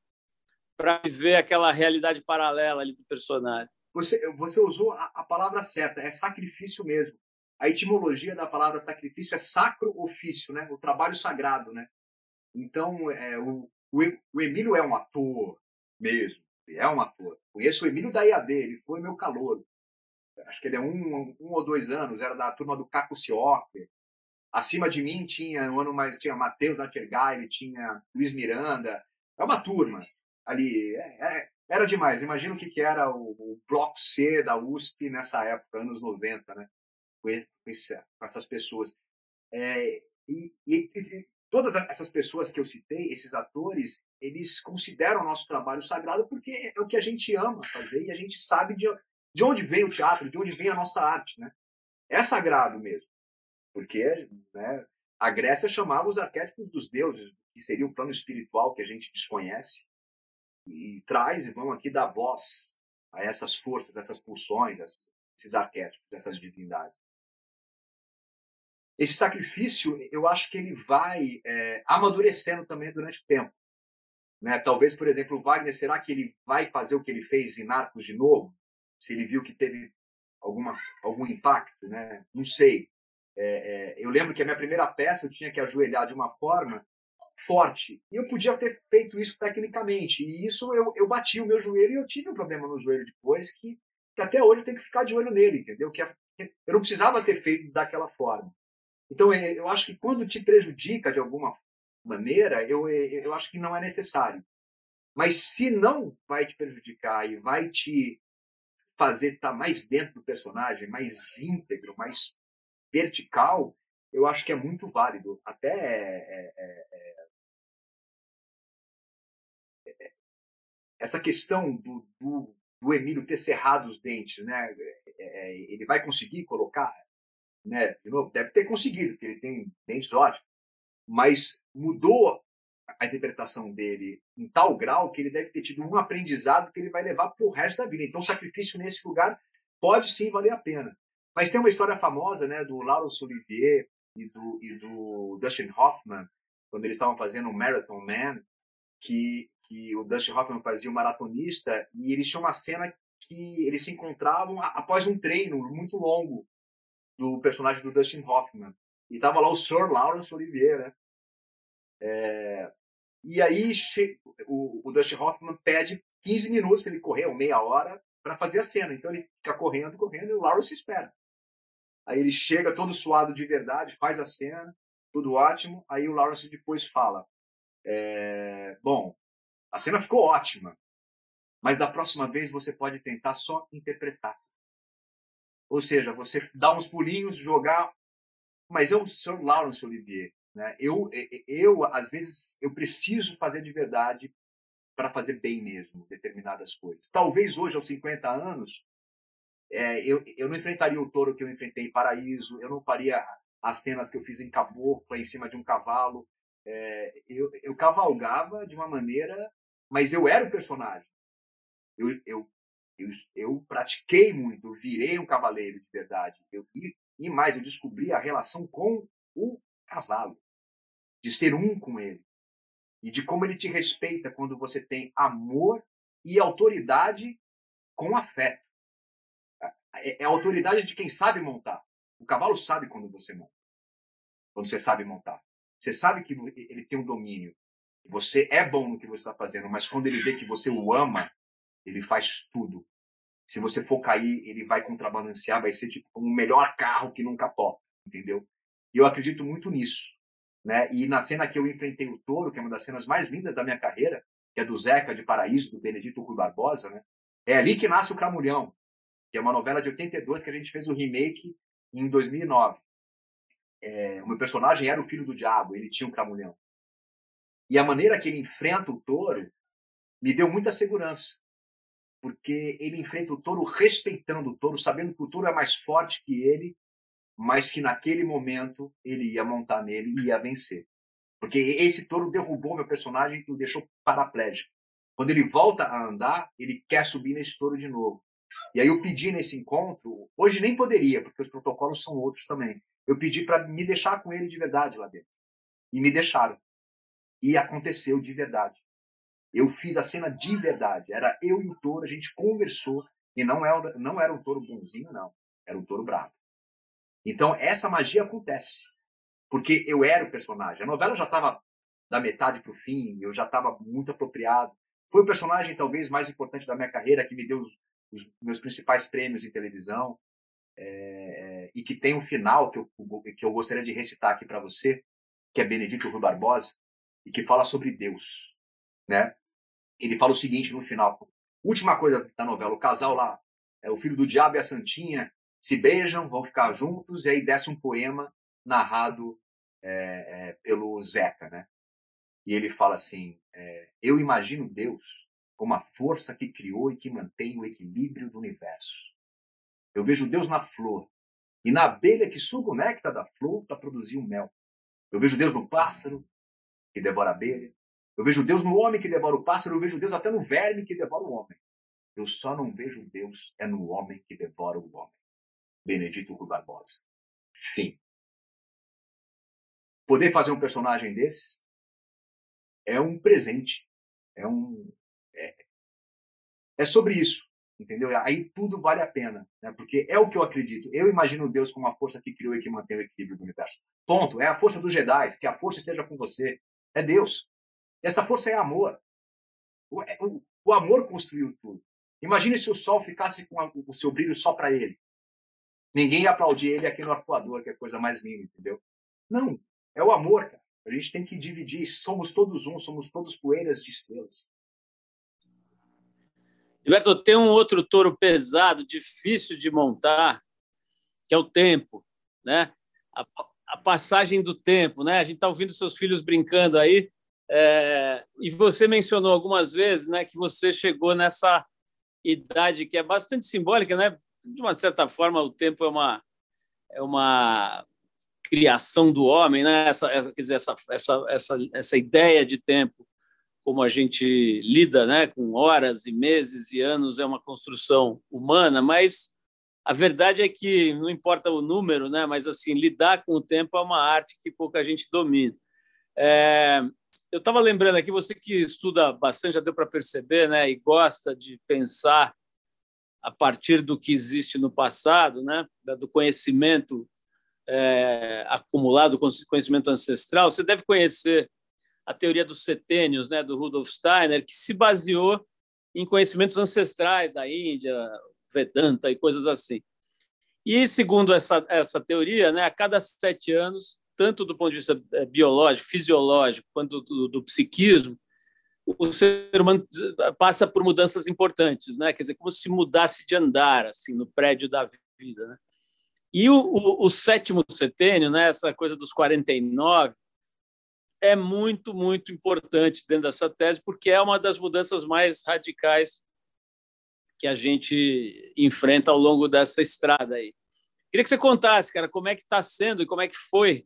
Speaker 2: para viver aquela realidade paralela ali do personagem?
Speaker 3: Você, você usou a, a palavra certa, é sacrifício mesmo. A etimologia da palavra sacrifício é sacro ofício, né? O trabalho sagrado, né? Então, é, o, o Emílio é um ator mesmo ele é um ator. Conheço o Emílio da IAD, ele foi meu calor. Acho que ele é um, um ou dois anos, era da turma do Caco Ciope. Acima de mim tinha, um ano mais, tinha Matheus Nattergaile, tinha Luiz Miranda. É uma turma ali. É, é, era demais. Imagina o que, que era o, o, Bloco C da USP nessa época, anos 90, né? Com, esse, com essas pessoas. É, e, e, todas essas pessoas que eu citei, esses atores, eles consideram o nosso trabalho sagrado porque é o que a gente ama fazer e a gente sabe de, de onde vem o teatro, de onde vem a nossa arte, né? É sagrado mesmo. Porque né, a Grécia chamava os arquétipos dos deuses, que seria o plano espiritual que a gente desconhece, e traz e vão aqui dar voz a essas forças, essas pulsões, essas, esses arquétipos, dessas divindades. Esse sacrifício, eu acho que ele vai é, amadurecendo também durante o tempo. Né? Talvez, por exemplo, o Wagner, será que ele vai fazer o que ele fez em Narcos de novo? Se ele viu que teve alguma, algum impacto, né? Não sei. É, é, eu lembro que a minha primeira peça eu tinha que ajoelhar de uma forma forte. E eu podia ter feito isso tecnicamente. E isso eu, eu bati o meu joelho e eu tive um problema no joelho depois que, que até hoje eu tenho que ficar de olho nele, entendeu? Que é, eu não precisava ter feito daquela forma. Então é, eu acho que quando te prejudica de alguma maneira, eu, eu acho que não é necessário. Mas se não vai te prejudicar e vai te fazer estar tá mais dentro do personagem, mais íntegro, mais vertical, eu acho que é muito válido. Até é, é, é, essa questão do, do, do, Emílio ter cerrado os dentes, né? ele vai conseguir colocar, né? De novo, deve ter conseguido, porque ele tem dentes ótimos, mas mudou a interpretação dele em tal grau que ele deve ter tido um aprendizado que ele vai levar para o resto da vida. Então, sacrifício nesse lugar pode sim valer a pena. Mas tem uma história famosa né, do Laurence Olivier e do, e do Dustin Hoffman, quando eles estavam fazendo o Marathon Man, que, que o Dustin Hoffman fazia o maratonista, e eles tinham uma cena que eles se encontravam após um treino muito longo do personagem do Dustin Hoffman. E tava lá o Sir Lawrence Olivier, né? É, e aí o, o Dustin Hoffman pede 15 minutos para ele correr, ou meia hora, para fazer a cena. Então ele fica correndo, correndo, e o Lawrence espera. Aí ele chega todo suado de verdade, faz a cena, tudo ótimo. Aí o Lawrence depois fala: é, Bom, a cena ficou ótima, mas da próxima vez você pode tentar só interpretar. Ou seja, você dá uns pulinhos, jogar. Mas eu sou Lawrence Olivier. Né? Eu, eu, às vezes, eu preciso fazer de verdade para fazer bem mesmo determinadas coisas. Talvez hoje, aos 50 anos, é, eu, eu não enfrentaria o touro que eu enfrentei em Paraíso, eu não faria as cenas que eu fiz em Cabocla, em cima de um cavalo. É, eu, eu cavalgava de uma maneira, mas eu era o personagem. Eu, eu, eu, eu pratiquei muito, eu virei um cavaleiro de verdade. Eu, e, e mais, eu descobri a relação com o cavalo, de ser um com ele. E de como ele te respeita quando você tem amor e autoridade com afeto. É, é a autoridade de quem sabe montar. O cavalo sabe quando você monta. Quando você sabe montar. Você sabe que ele tem um domínio. Você é bom no que você está fazendo, mas quando ele vê que você o ama, ele faz tudo. Se você for cair, ele vai contrabalancear, vai ser tipo um melhor carro que nunca toca, entendeu? E eu acredito muito nisso. Né? E na cena que eu enfrentei o touro, que é uma das cenas mais lindas da minha carreira, que é do Zeca de Paraíso, do Benedito Rui Barbosa, né? é ali que nasce o Cramulhão que é uma novela de 82 que a gente fez o remake em 2009. É, o meu personagem era o filho do diabo, ele tinha um cramulhão. E a maneira que ele enfrenta o touro me deu muita segurança. Porque ele enfrenta o touro respeitando o touro, sabendo que o touro é mais forte que ele, mas que naquele momento ele ia montar nele e ia vencer. Porque esse touro derrubou meu personagem e o deixou paraplégico. Quando ele volta a andar, ele quer subir nesse touro de novo. E aí eu pedi nesse encontro, hoje nem poderia, porque os protocolos são outros também. Eu pedi para me deixar com ele de verdade lá dentro. E me deixaram. E aconteceu de verdade. Eu fiz a cena de verdade. Era eu e o touro, a gente conversou. E não era, não era um touro bonzinho, não. Era um touro bravo. Então, essa magia acontece. Porque eu era o personagem. A novela já estava da metade para o fim, eu já estava muito apropriado. Foi o personagem talvez mais importante da minha carreira que me deu os, os meus principais prêmios em televisão, é, e que tem um final que eu, que eu gostaria de recitar aqui para você, que é Benedito Rui Barbosa, e que fala sobre Deus. Né? Ele fala o seguinte no final, última coisa da novela, o casal lá, é, o filho do diabo e a santinha, se beijam, vão ficar juntos, e aí desce um poema narrado é, é, pelo Zeca, né? E ele fala assim: é, Eu imagino Deus como a força que criou e que mantém o equilíbrio do universo. Eu vejo Deus na flor e na abelha que suga o néctar da flor para produzir o mel. Eu vejo Deus no pássaro que devora a abelha. Eu vejo Deus no homem que devora o pássaro. Eu vejo Deus até no verme que devora o homem. Eu só não vejo Deus é no homem que devora o homem. Benedito Rui Barbosa. Fim. Poder fazer um personagem desse é um presente. É um. É, é sobre isso. Entendeu? Aí tudo vale a pena. Né? Porque é o que eu acredito. Eu imagino Deus como a força que criou e que mantém o equilíbrio do universo. Ponto. É a força dos Jedi. Que a força esteja com você. É Deus. Essa força é amor. O, é, o, o amor construiu tudo. Imagine se o sol ficasse com a, o seu brilho só para ele. Ninguém ia aplaudir ele aqui no arcoador, que é a coisa mais linda, entendeu? Não. É o amor, cara. A gente tem que dividir. Somos todos um, somos todos poeiras de estrelas.
Speaker 2: Gilberto, tem um outro touro pesado, difícil de montar, que é o tempo, né? A, a passagem do tempo, né? A gente está ouvindo seus filhos brincando aí, é, e você mencionou algumas vezes, né, que você chegou nessa idade que é bastante simbólica, né? De uma certa forma, o tempo é uma é uma criação do homem, né? Essa, quer dizer, essa, essa, essa, essa ideia de tempo como a gente lida né, com horas e meses e anos é uma construção humana, mas a verdade é que não importa o número, né, mas assim lidar com o tempo é uma arte que pouca gente domina. É, eu estava lembrando aqui, você que estuda bastante, já deu para perceber, né, e gosta de pensar a partir do que existe no passado, né, do conhecimento é, acumulado, conhecimento ancestral, você deve conhecer a teoria dos setênios, né, do Rudolf Steiner, que se baseou em conhecimentos ancestrais da Índia, Vedanta e coisas assim. E segundo essa essa teoria, né, a cada sete anos, tanto do ponto de vista eh, biológico, fisiológico, quanto do, do psiquismo, o ser humano passa por mudanças importantes, né? Quer dizer, como se mudasse de andar assim no prédio da vida, né? E o, o, o sétimo setênio, né? Essa coisa dos 49 é muito, muito importante dentro dessa tese, porque é uma das mudanças mais radicais que a gente enfrenta ao longo dessa estrada aí. Queria que você contasse, cara, como é que está sendo e como é que foi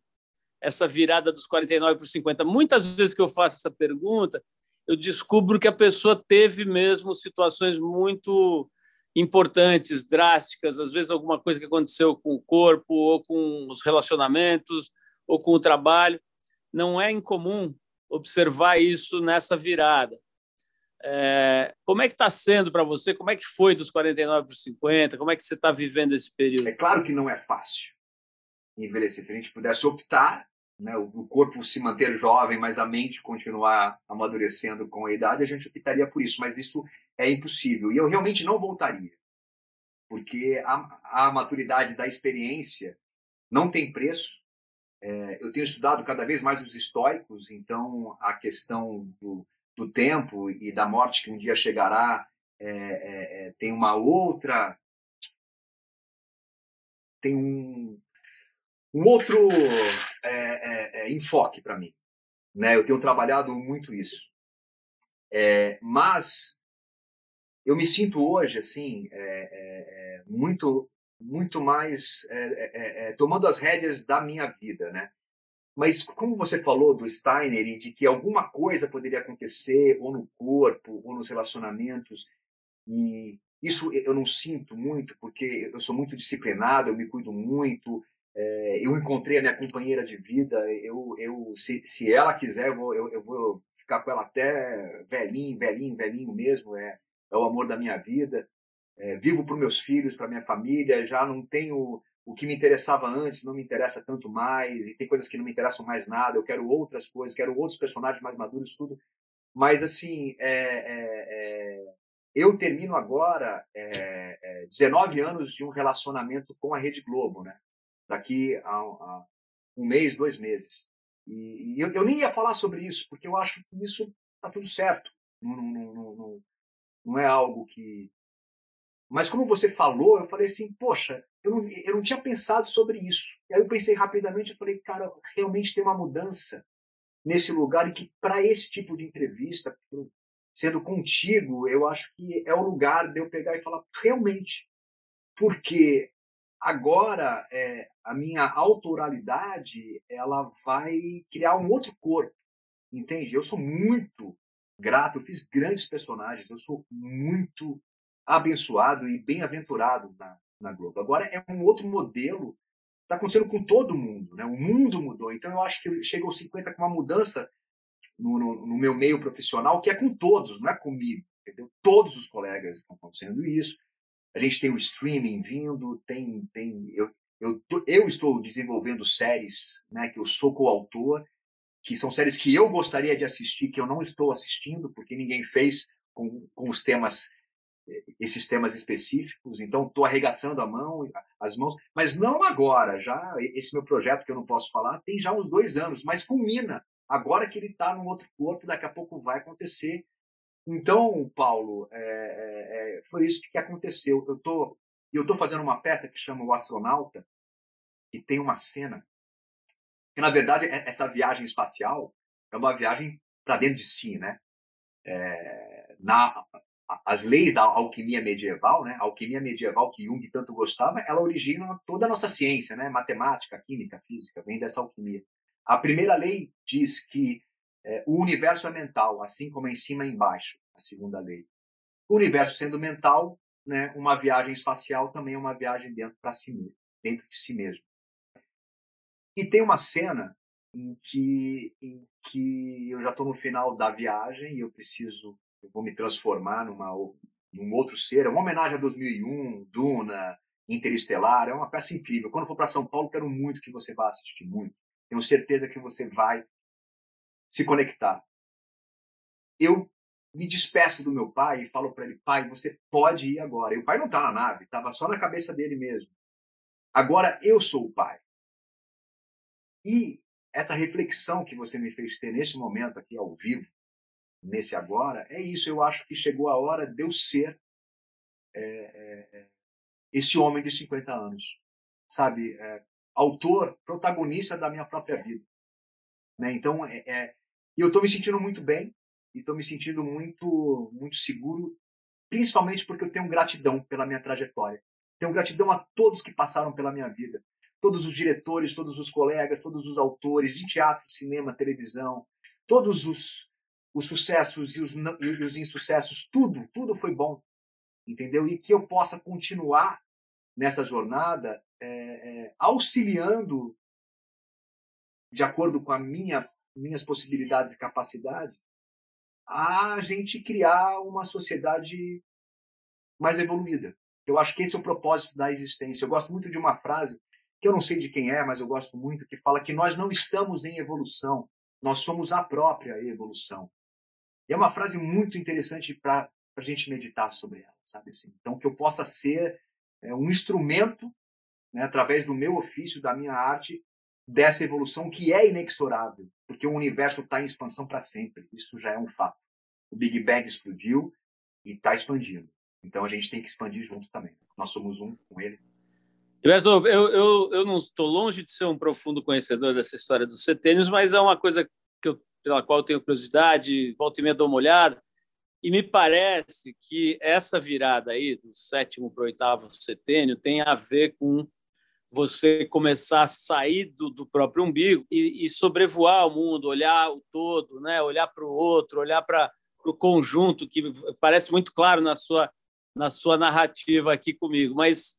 Speaker 2: essa virada dos 49 para os 50. Muitas vezes que eu faço essa pergunta, eu descubro que a pessoa teve mesmo situações muito importantes, drásticas, às vezes alguma coisa que aconteceu com o corpo, ou com os relacionamentos, ou com o trabalho, não é incomum observar isso nessa virada. É, como é que está sendo para você? Como é que foi dos 49 para os 50? Como é que você está vivendo esse período?
Speaker 3: É claro que não é fácil envelhecer. Se a gente pudesse optar, né, o corpo se manter jovem, mas a mente continuar amadurecendo com a idade, a gente optaria por isso. Mas isso é impossível. E eu realmente não voltaria. Porque a, a maturidade da experiência não tem preço é, eu tenho estudado cada vez mais os estoicos, então a questão do, do tempo e da morte que um dia chegará é, é, é tem uma outra. tem um, um outro é, é, enfoque para mim. Né? Eu tenho trabalhado muito isso. mas eu me sinto hoje assim muito muito mais é, é, é, tomando as rédeas da minha vida, né? Mas como você falou do Steiner e de que alguma coisa poderia acontecer ou no corpo ou nos relacionamentos e isso eu não sinto muito porque eu sou muito disciplinado, eu me cuido muito, é, eu encontrei a minha companheira de vida, eu, eu se, se ela quiser eu vou, eu, eu vou ficar com ela até velhinho, velhinho, velhinho mesmo, é, é o amor da minha vida é, vivo para meus filhos, para minha família, já não tenho o que me interessava antes, não me interessa tanto mais, e tem coisas que não me interessam mais nada, eu quero outras coisas, quero outros personagens mais maduros, tudo. Mas, assim, é, é, é eu termino agora 19 é, é, anos de um relacionamento com a Rede Globo, né? Daqui a, a um mês, dois meses. E, eu, eu, nem ia falar sobre isso, porque eu acho que isso está tudo certo. Não, não, não, não, não é algo que, mas como você falou, eu falei assim, poxa, eu não, eu não tinha pensado sobre isso. E aí eu pensei rapidamente, eu falei, cara, realmente tem uma mudança nesse lugar e que para esse tipo de entrevista, sendo contigo, eu acho que é o lugar de eu pegar e falar realmente, porque agora é, a minha autoralidade ela vai criar um outro corpo, entende? Eu sou muito grato, eu fiz grandes personagens, eu sou muito abençoado e bem-aventurado na, na Globo. Agora é um outro modelo, está acontecendo com todo mundo, né? O mundo mudou. Então eu acho que chega aos 50 com uma mudança no, no, no, meu meio profissional que é com todos, não é comigo. Entendeu? Todos os colegas estão acontecendo isso. A gente tem o streaming vindo, tem, tem eu, eu, eu estou desenvolvendo séries, né, que eu sou coautor, que são séries que eu gostaria de assistir, que eu não estou assistindo, porque ninguém fez com, com os temas esses temas específicos, então estou arregaçando a mão, as mãos, mas não agora, já esse meu projeto que eu não posso falar tem já uns dois anos, mas culmina agora que ele está num outro corpo, daqui a pouco vai acontecer. Então, Paulo, é, é, é foi isso que aconteceu. Eu tô, eu tô fazendo uma peça que chama O Astronauta, que tem uma cena que na verdade é, essa viagem espacial é uma viagem para dentro de si, né? É, na as leis da alquimia medieval, né? A alquimia medieval que Jung tanto gostava, ela origina toda a nossa ciência, né? Matemática, química, física, vem dessa alquimia. A primeira lei diz que é, o universo é mental, assim como é em cima e embaixo. A segunda lei. O universo sendo mental, né? Uma viagem espacial também é uma viagem dentro para si, dentro de si mesmo. E tem uma cena em que, em que eu já estou no final da viagem e eu preciso eu vou me transformar numa, num outro ser. É uma homenagem a 2001, Duna, Interestelar. É uma peça incrível. Quando for para São Paulo, quero muito que você vá assistir, muito. Tenho certeza que você vai se conectar. Eu me despeço do meu pai e falo para ele: pai, você pode ir agora. E o pai não está na nave, estava só na cabeça dele mesmo. Agora eu sou o pai. E essa reflexão que você me fez ter nesse momento aqui ao vivo, nesse agora, é isso. Eu acho que chegou a hora de eu ser é, é, é esse homem de 50 anos, sabe? É, autor, protagonista da minha própria vida. Né? Então, é, é eu estou me sentindo muito bem e estou me sentindo muito, muito seguro, principalmente porque eu tenho gratidão pela minha trajetória. Tenho gratidão a todos que passaram pela minha vida. Todos os diretores, todos os colegas, todos os autores de teatro, cinema, televisão, todos os os sucessos e os, e os insucessos, tudo, tudo foi bom, entendeu? E que eu possa continuar nessa jornada é, é, auxiliando, de acordo com a minha minhas possibilidades e capacidades, a gente criar uma sociedade mais evoluída. Eu acho que esse é o propósito da existência. Eu gosto muito de uma frase que eu não sei de quem é, mas eu gosto muito, que fala que nós não estamos em evolução, nós somos a própria evolução. E é uma frase muito interessante para a gente meditar sobre ela, sabe assim? Então, que eu possa ser é, um instrumento, né, através do meu ofício, da minha arte, dessa evolução que é inexorável, porque o universo está em expansão para sempre. Isso já é um fato. O Big Bang explodiu e está expandindo. Então a gente tem que expandir junto também. Nós somos um com ele.
Speaker 2: Gilberto, eu, eu, eu não estou longe de ser um profundo conhecedor dessa história dos setênios, mas é uma coisa que eu pela qual eu tenho curiosidade, volta e meia dou uma olhada, e me parece que essa virada aí, do sétimo para o oitavo setênio, tem a ver com você começar a sair do, do próprio umbigo e, e, sobrevoar o mundo, olhar o todo, né? olhar para o outro, olhar para o conjunto, que parece muito claro na sua, na sua narrativa aqui comigo. Mas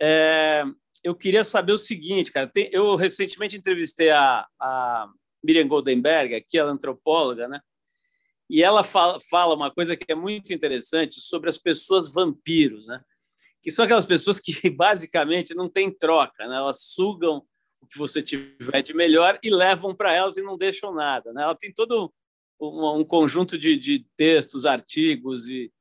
Speaker 2: é, eu queria saber o seguinte, cara. Tem, eu recentemente entrevistei a, a Miriam Goldenberg, que é antropóloga, né? E ela fala, fala uma coisa que é muito interessante sobre as pessoas vampiros, né? Que são aquelas pessoas que basicamente não têm troca, né? Elas sugam o que você tiver de melhor e levam para elas e não deixam nada, né? Ela tem todo um, um conjunto de, de, textos, artigos e,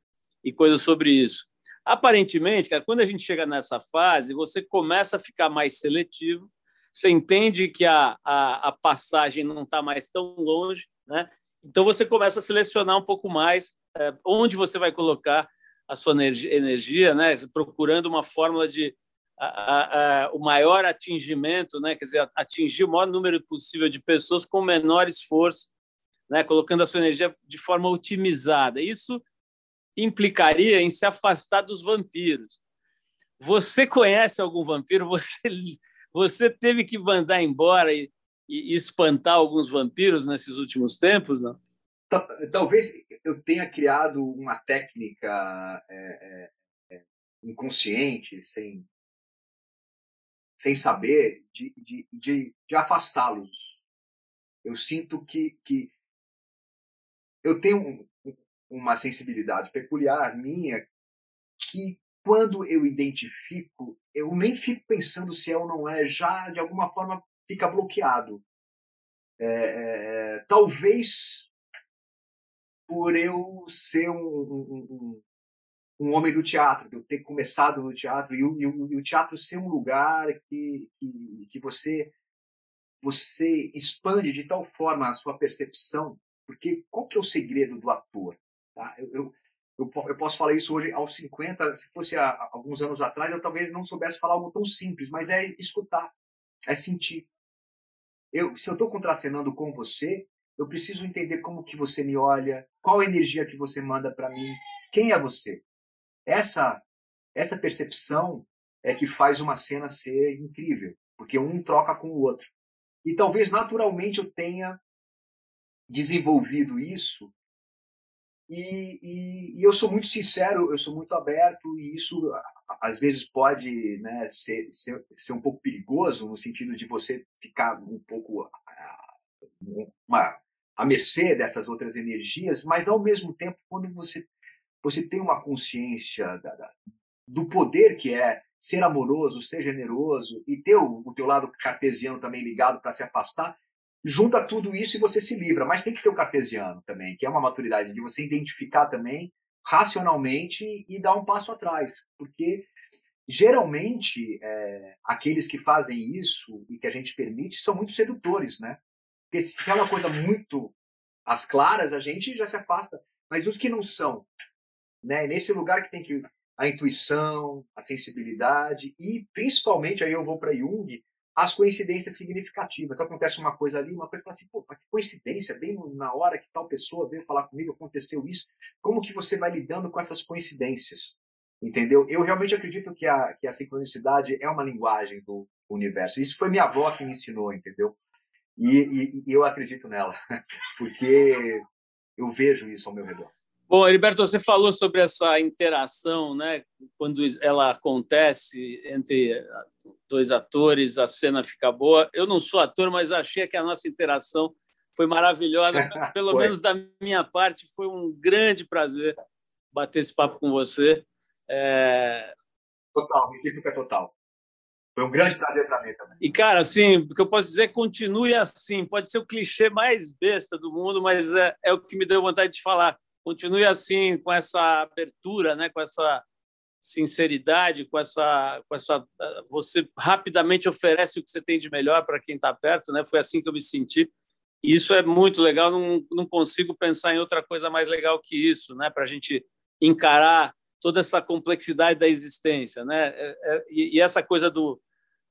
Speaker 2: e coisas sobre isso. Aparentemente, cara, quando a gente chega nessa fase, você começa a ficar mais seletivo você entende que a, a, a passagem não está mais tão longe, né? Então você começa a selecionar um pouco mais é, onde você vai colocar a sua energia, né? Procurando uma fórmula de a, a, o maior atingimento, né? Quer dizer, atingir o maior número possível de pessoas com menor esforço, né? Colocando a sua energia de forma otimizada. Isso implicaria em se afastar dos vampiros. Você conhece algum vampiro? Você você teve que mandar embora e, e espantar alguns vampiros nesses últimos tempos, não?
Speaker 3: Talvez eu tenha criado uma técnica é, é, é, inconsciente, sem, sem saber, de, de, de, de afastá-los. Eu sinto que, que eu tenho um, uma sensibilidade peculiar minha que quando eu identifico, eu nem fico pensando se é ou não é, já de alguma forma fica bloqueado. É, é, talvez por eu ser um, um, um, homem do teatro, de eu ter começado no teatro, e o, e e o teatro ser um lugar que, que, que você, você expande de tal forma a sua percepção, porque qual que é o segredo do ator? Tá? Eu, eu, eu, eu, posso falar isso hoje aos 50, se fosse há, alguns anos atrás, eu talvez não soubesse falar algo tão simples, mas é escutar, é sentir. Eu, se eu estou contracenando com você, eu preciso entender como que você me olha, qual a energia que você manda para mim, quem é você. Essa essa percepção é que faz uma cena ser incrível, porque um troca com o outro. E talvez naturalmente eu tenha desenvolvido isso e, e, e, eu sou muito sincero, eu sou muito aberto, e isso às vezes pode né, ser, ser, ser um pouco perigoso, no sentido de você ficar um pouco uma, à mercê dessas outras energias, mas ao mesmo tempo, quando você, você tem uma consciência da, da, do poder que é ser amoroso, ser generoso, e ter o, o teu lado cartesiano também ligado para se afastar, junta tudo isso e você se livra. Mas tem que ter o cartesiano também, que é uma maturidade de você identificar também racionalmente e dar um passo atrás. Porque geralmente é, aqueles que fazem isso e que a gente permite são muito sedutores, né? Porque se é uma coisa muito às claras, a gente já se afasta. Mas os que não são, né? Nesse lugar que tem que a intuição, a sensibilidade e principalmente aí eu vou para Jung, as coincidências significativas. Então, acontece uma coisa ali, uma coisa fala assim, pô, que coincidência, bem na hora que tal pessoa veio falar comigo, aconteceu isso. Como que você vai lidando com essas coincidências? Entendeu? Eu realmente acredito que a, que a sincronicidade é uma linguagem do universo. Isso foi minha avó que me ensinou, entendeu? E, e, e eu acredito nela, porque eu vejo isso ao meu redor.
Speaker 2: Bom, Heriberto, você falou sobre essa interação, né? Quando ela acontece entre dois atores, a cena fica boa. Eu não sou ator, mas achei que a nossa interação foi maravilhosa. Pelo foi. menos da minha parte, foi um grande prazer bater esse papo com você. É...
Speaker 3: Total, recíproca total. Foi um grande prazer para mim também.
Speaker 2: E, cara, assim, o que eu posso dizer, continue assim. Pode ser o clichê mais besta do mundo, mas é, é o que me deu vontade de falar continue assim com essa abertura, né, com essa sinceridade, com essa, com essa, você rapidamente oferece o que você tem de melhor para quem está perto, né? Foi assim que eu me senti. E isso é muito legal. Não, não consigo pensar em outra coisa mais legal que isso, né? Para a gente encarar toda essa complexidade da existência, né? É, é, e, essa coisa do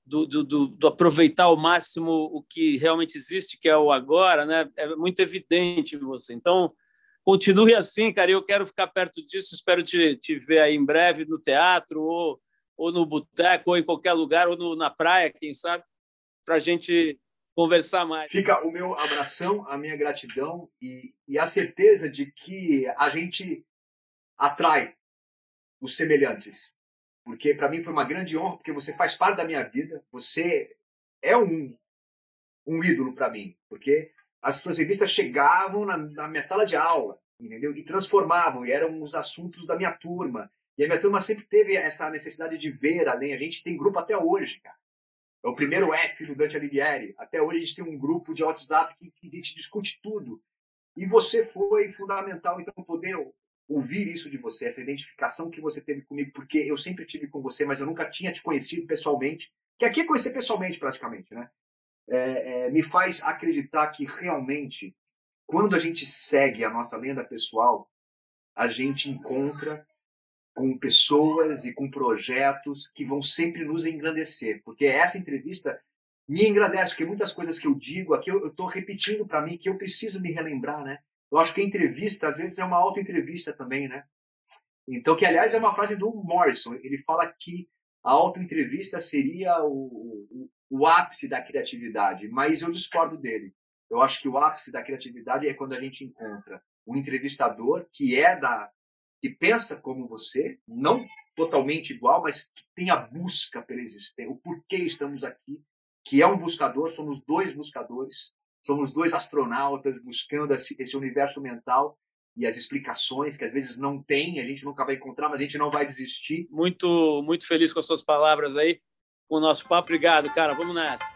Speaker 2: do, do, do, do, aproveitar ao máximo o que realmente existe, que é o agora, né? É muito evidente você. Então, continue assim, cara. Eu quero ficar perto disso. Espero te, te ver aí em breve no teatro, ou, ou no boteco, ou em qualquer lugar, ou no, na praia, quem sabe, para a gente conversar mais.
Speaker 3: Fica o meu abração, a minha gratidão e, e a certeza de que a gente atrai os semelhantes. Porque para mim foi uma grande honra, porque você faz parte da minha vida, você é um, um ídolo para mim, porque as suas revistas chegavam na, na, minha sala de aula, entendeu? E transformavam, e eram os assuntos da minha turma. E a minha turma sempre teve essa necessidade de ver além. A gente tem grupo até hoje, cara. É o primeiro F do Dante Alighieri. Até hoje a gente tem um grupo de WhatsApp que, que a gente discute tudo. E você foi fundamental, então, poder ouvir isso de você, essa identificação que você teve comigo, porque eu sempre tive com você, mas eu nunca tinha te conhecido pessoalmente. Que aqui é conhecer pessoalmente, praticamente, né? é, é, me faz acreditar que realmente, quando a gente segue a nossa lenda pessoal, a gente encontra com pessoas e com projetos que vão sempre nos engrandecer. Porque essa entrevista me engrandece, porque muitas coisas que eu digo aqui eu estou repetindo para mim que eu preciso me relembrar, né? Eu acho que entrevista, às vezes, é uma auto-entrevista também, né? Então, que aliás é uma frase do Morrison. Ele fala que a auto-entrevista seria o, o ápice da criatividade, mas eu discordo dele. Eu acho que o ápice da criatividade é quando a gente encontra um entrevistador que é da que pensa como você, não totalmente igual, mas que tem a busca pela existência, o porquê estamos aqui, que é um buscador, somos dois buscadores, somos dois astronautas buscando esse universo mental e as explicações que às vezes não tem, a gente nunca vai encontrar, mas a gente não vai desistir.
Speaker 2: Muito, muito feliz com as suas palavras aí, com o nosso papo. Obrigado, cara. Vamos nessa.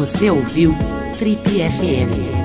Speaker 1: Você ouviu Trip FM.